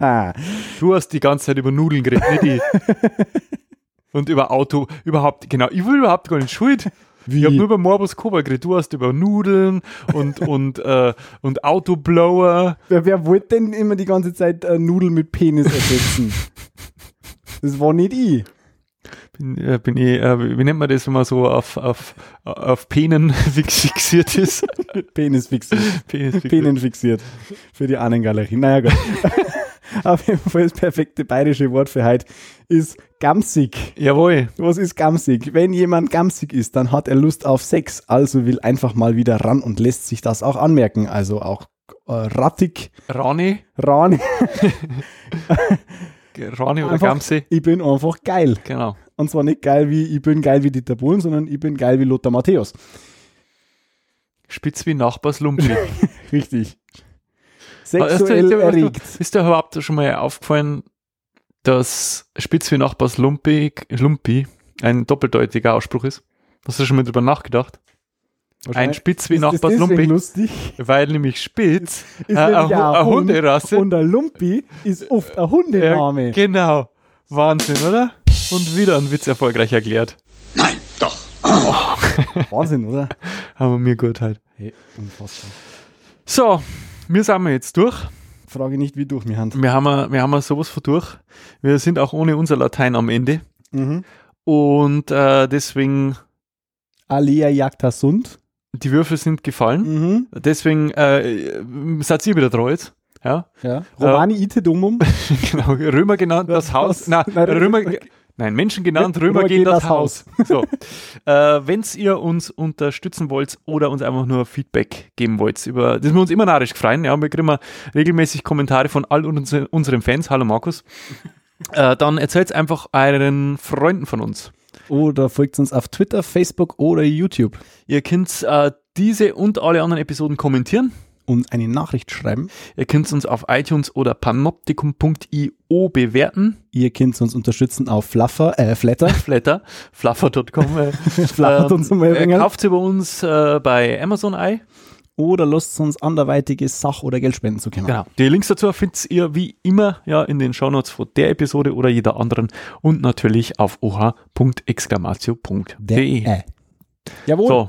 Speaker 2: Ah,
Speaker 1: Du hast die ganze Zeit über Nudeln geredet, nicht ich. Und über Auto, überhaupt, genau, ich will überhaupt gar nicht schuld.
Speaker 2: Wie?
Speaker 1: Ich habe nur über Morbus Cobra geredet. Du hast über Nudeln und, und, äh, und Autoblower.
Speaker 2: wer, wer wollte denn immer die ganze Zeit äh, Nudeln mit Penis ersetzen? das war nicht ich.
Speaker 1: Bin, äh, bin ich, äh, wie nennt man das, wenn man so auf, auf, auf Penen fix- fixiert ist?
Speaker 2: Penis fixiert.
Speaker 1: Penis fixiert.
Speaker 2: Penen fixiert. Für die Ahnengalerie. Naja, gut. Auf jeden Fall das perfekte bayerische Wort für heute ist gamsig.
Speaker 1: Jawohl.
Speaker 2: Was ist gamsig? Wenn jemand gamsig ist, dann hat er Lust auf Sex, also will einfach mal wieder ran und lässt sich das auch anmerken. Also auch äh, rattig,
Speaker 1: Rani,
Speaker 2: ran.
Speaker 1: Rani oder
Speaker 2: Einfach-
Speaker 1: Gamse.
Speaker 2: Ich bin einfach geil.
Speaker 1: Genau.
Speaker 2: Und zwar nicht geil wie ich bin geil wie Dieter Bohlen, sondern ich bin geil wie Lothar Matthäus.
Speaker 1: Spitz wie Nachbarslumpi.
Speaker 2: Richtig.
Speaker 1: Ist
Speaker 2: Sexuell
Speaker 1: ist
Speaker 2: erregt.
Speaker 1: Ist dir überhaupt schon mal aufgefallen, dass Spitz wie Nachbars Lumpi, Lumpi ein doppeldeutiger Ausspruch ist? Hast du schon mal drüber nachgedacht? Ein Spitz wie
Speaker 2: Ist das
Speaker 1: Nachbars Lumpi,
Speaker 2: lustig?
Speaker 1: weil nämlich Spitz
Speaker 2: Ist
Speaker 1: äh,
Speaker 2: nämlich
Speaker 1: eine eine
Speaker 2: Hund
Speaker 1: Hunderasse.
Speaker 2: Und der Lumpi ist oft ein Hundename.
Speaker 1: Ja, genau. Wahnsinn, oder? Und wieder ein Witz erfolgreich erklärt.
Speaker 5: Nein, doch.
Speaker 2: Wahnsinn, oder?
Speaker 1: Aber mir gut halt.
Speaker 2: Hey, unfassbar.
Speaker 1: So, wir sind wir jetzt durch.
Speaker 2: Frage nicht, wie durch mir Hand.
Speaker 1: Wir haben, wir haben sowas von durch. Wir sind auch ohne unser Latein am Ende.
Speaker 2: Mhm.
Speaker 1: Und äh, deswegen,
Speaker 2: Alea jagta sund.
Speaker 1: die Würfel sind gefallen.
Speaker 2: Mhm.
Speaker 1: Deswegen äh, seid ihr wieder dran jetzt. Ja,
Speaker 2: Ja. Romani ite domum.
Speaker 1: genau. Römer genannt das Haus. Nein, Römer. Nein, Menschen genannt, Römer,
Speaker 2: Römer
Speaker 1: gehen das,
Speaker 2: das
Speaker 1: Haus. So. äh, Wenn ihr uns unterstützen wollt oder uns einfach nur Feedback geben wollt, über das wir uns immer narrisch freuen. Ja, wir kriegen mal regelmäßig Kommentare von all unseren, unseren Fans. Hallo Markus. äh, dann erzählt einfach euren Freunden von uns.
Speaker 2: Oder folgt uns auf Twitter, Facebook oder YouTube.
Speaker 1: Ihr könnt äh, diese und alle anderen Episoden kommentieren.
Speaker 2: Und eine Nachricht schreiben.
Speaker 1: Ihr könnt uns auf iTunes oder panoptikum.io bewerten.
Speaker 2: Ihr könnt uns unterstützen auf Fluffer, äh, Flatter.
Speaker 1: Flatter, fluffer.com. Äh,
Speaker 2: Flattert uns mal ein
Speaker 1: äh, kauft sie bei uns äh, bei Amazon ein.
Speaker 2: Oder lasst uns anderweitige Sach- oder Geldspenden zukommen.
Speaker 1: Genau. Die Links dazu findet ihr wie immer ja in den Shownotes von der Episode oder jeder anderen und natürlich auf oha.exclamatio.de.
Speaker 2: Äh. Jawohl,
Speaker 1: So,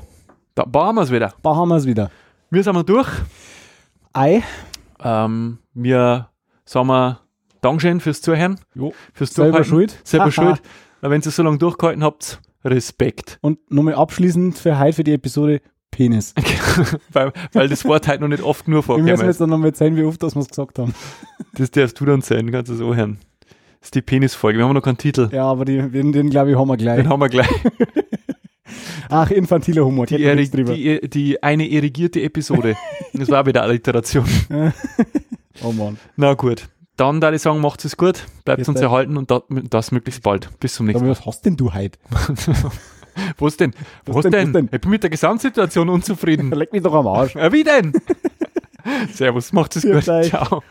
Speaker 1: da haben wir es wieder.
Speaker 2: da haben wir es wieder.
Speaker 1: Wir sind wir durch.
Speaker 2: Ei.
Speaker 1: Ähm, wir sagen wir Dankeschön fürs Zuhören,
Speaker 2: Jo.
Speaker 1: fürs
Speaker 2: Selber schuld.
Speaker 1: Selber schuld. Wenn ihr so lange durchgehalten habt, Respekt.
Speaker 2: Und nochmal abschließend für heute für die Episode Penis.
Speaker 1: weil, weil das Wort halt noch nicht oft nur
Speaker 2: Wir
Speaker 1: vorkommt.
Speaker 2: müssen jetzt dann nochmal zeigen, wie oft das wir es gesagt haben.
Speaker 1: Das darfst du dann sein, kannst du so hören. Das ist die Penisfolge. Wir haben noch keinen Titel.
Speaker 2: Ja, aber die, den, den glaube ich, haben wir gleich.
Speaker 1: Den haben wir gleich.
Speaker 2: Ach, infantiler Humor.
Speaker 1: Die,
Speaker 2: Die,
Speaker 1: Eri-
Speaker 2: drüber.
Speaker 1: die, die eine irrigierte Episode. Das war wieder Alliteration.
Speaker 2: oh Mann.
Speaker 1: Na gut. Dann da ich sagen, macht es gut, bleibt
Speaker 2: Jetzt
Speaker 1: uns erhalten und das, möglichst bald. Bis zum nächsten
Speaker 2: Aber
Speaker 1: Mal.
Speaker 2: was hast denn du heute?
Speaker 1: Was denn? Was,
Speaker 2: denn,
Speaker 1: denn?
Speaker 2: was denn?
Speaker 1: Ich bin mit der Gesamtsituation unzufrieden.
Speaker 2: Leck mich doch am Arsch.
Speaker 1: Ja, wie denn? Servus, macht es gut. Ciao.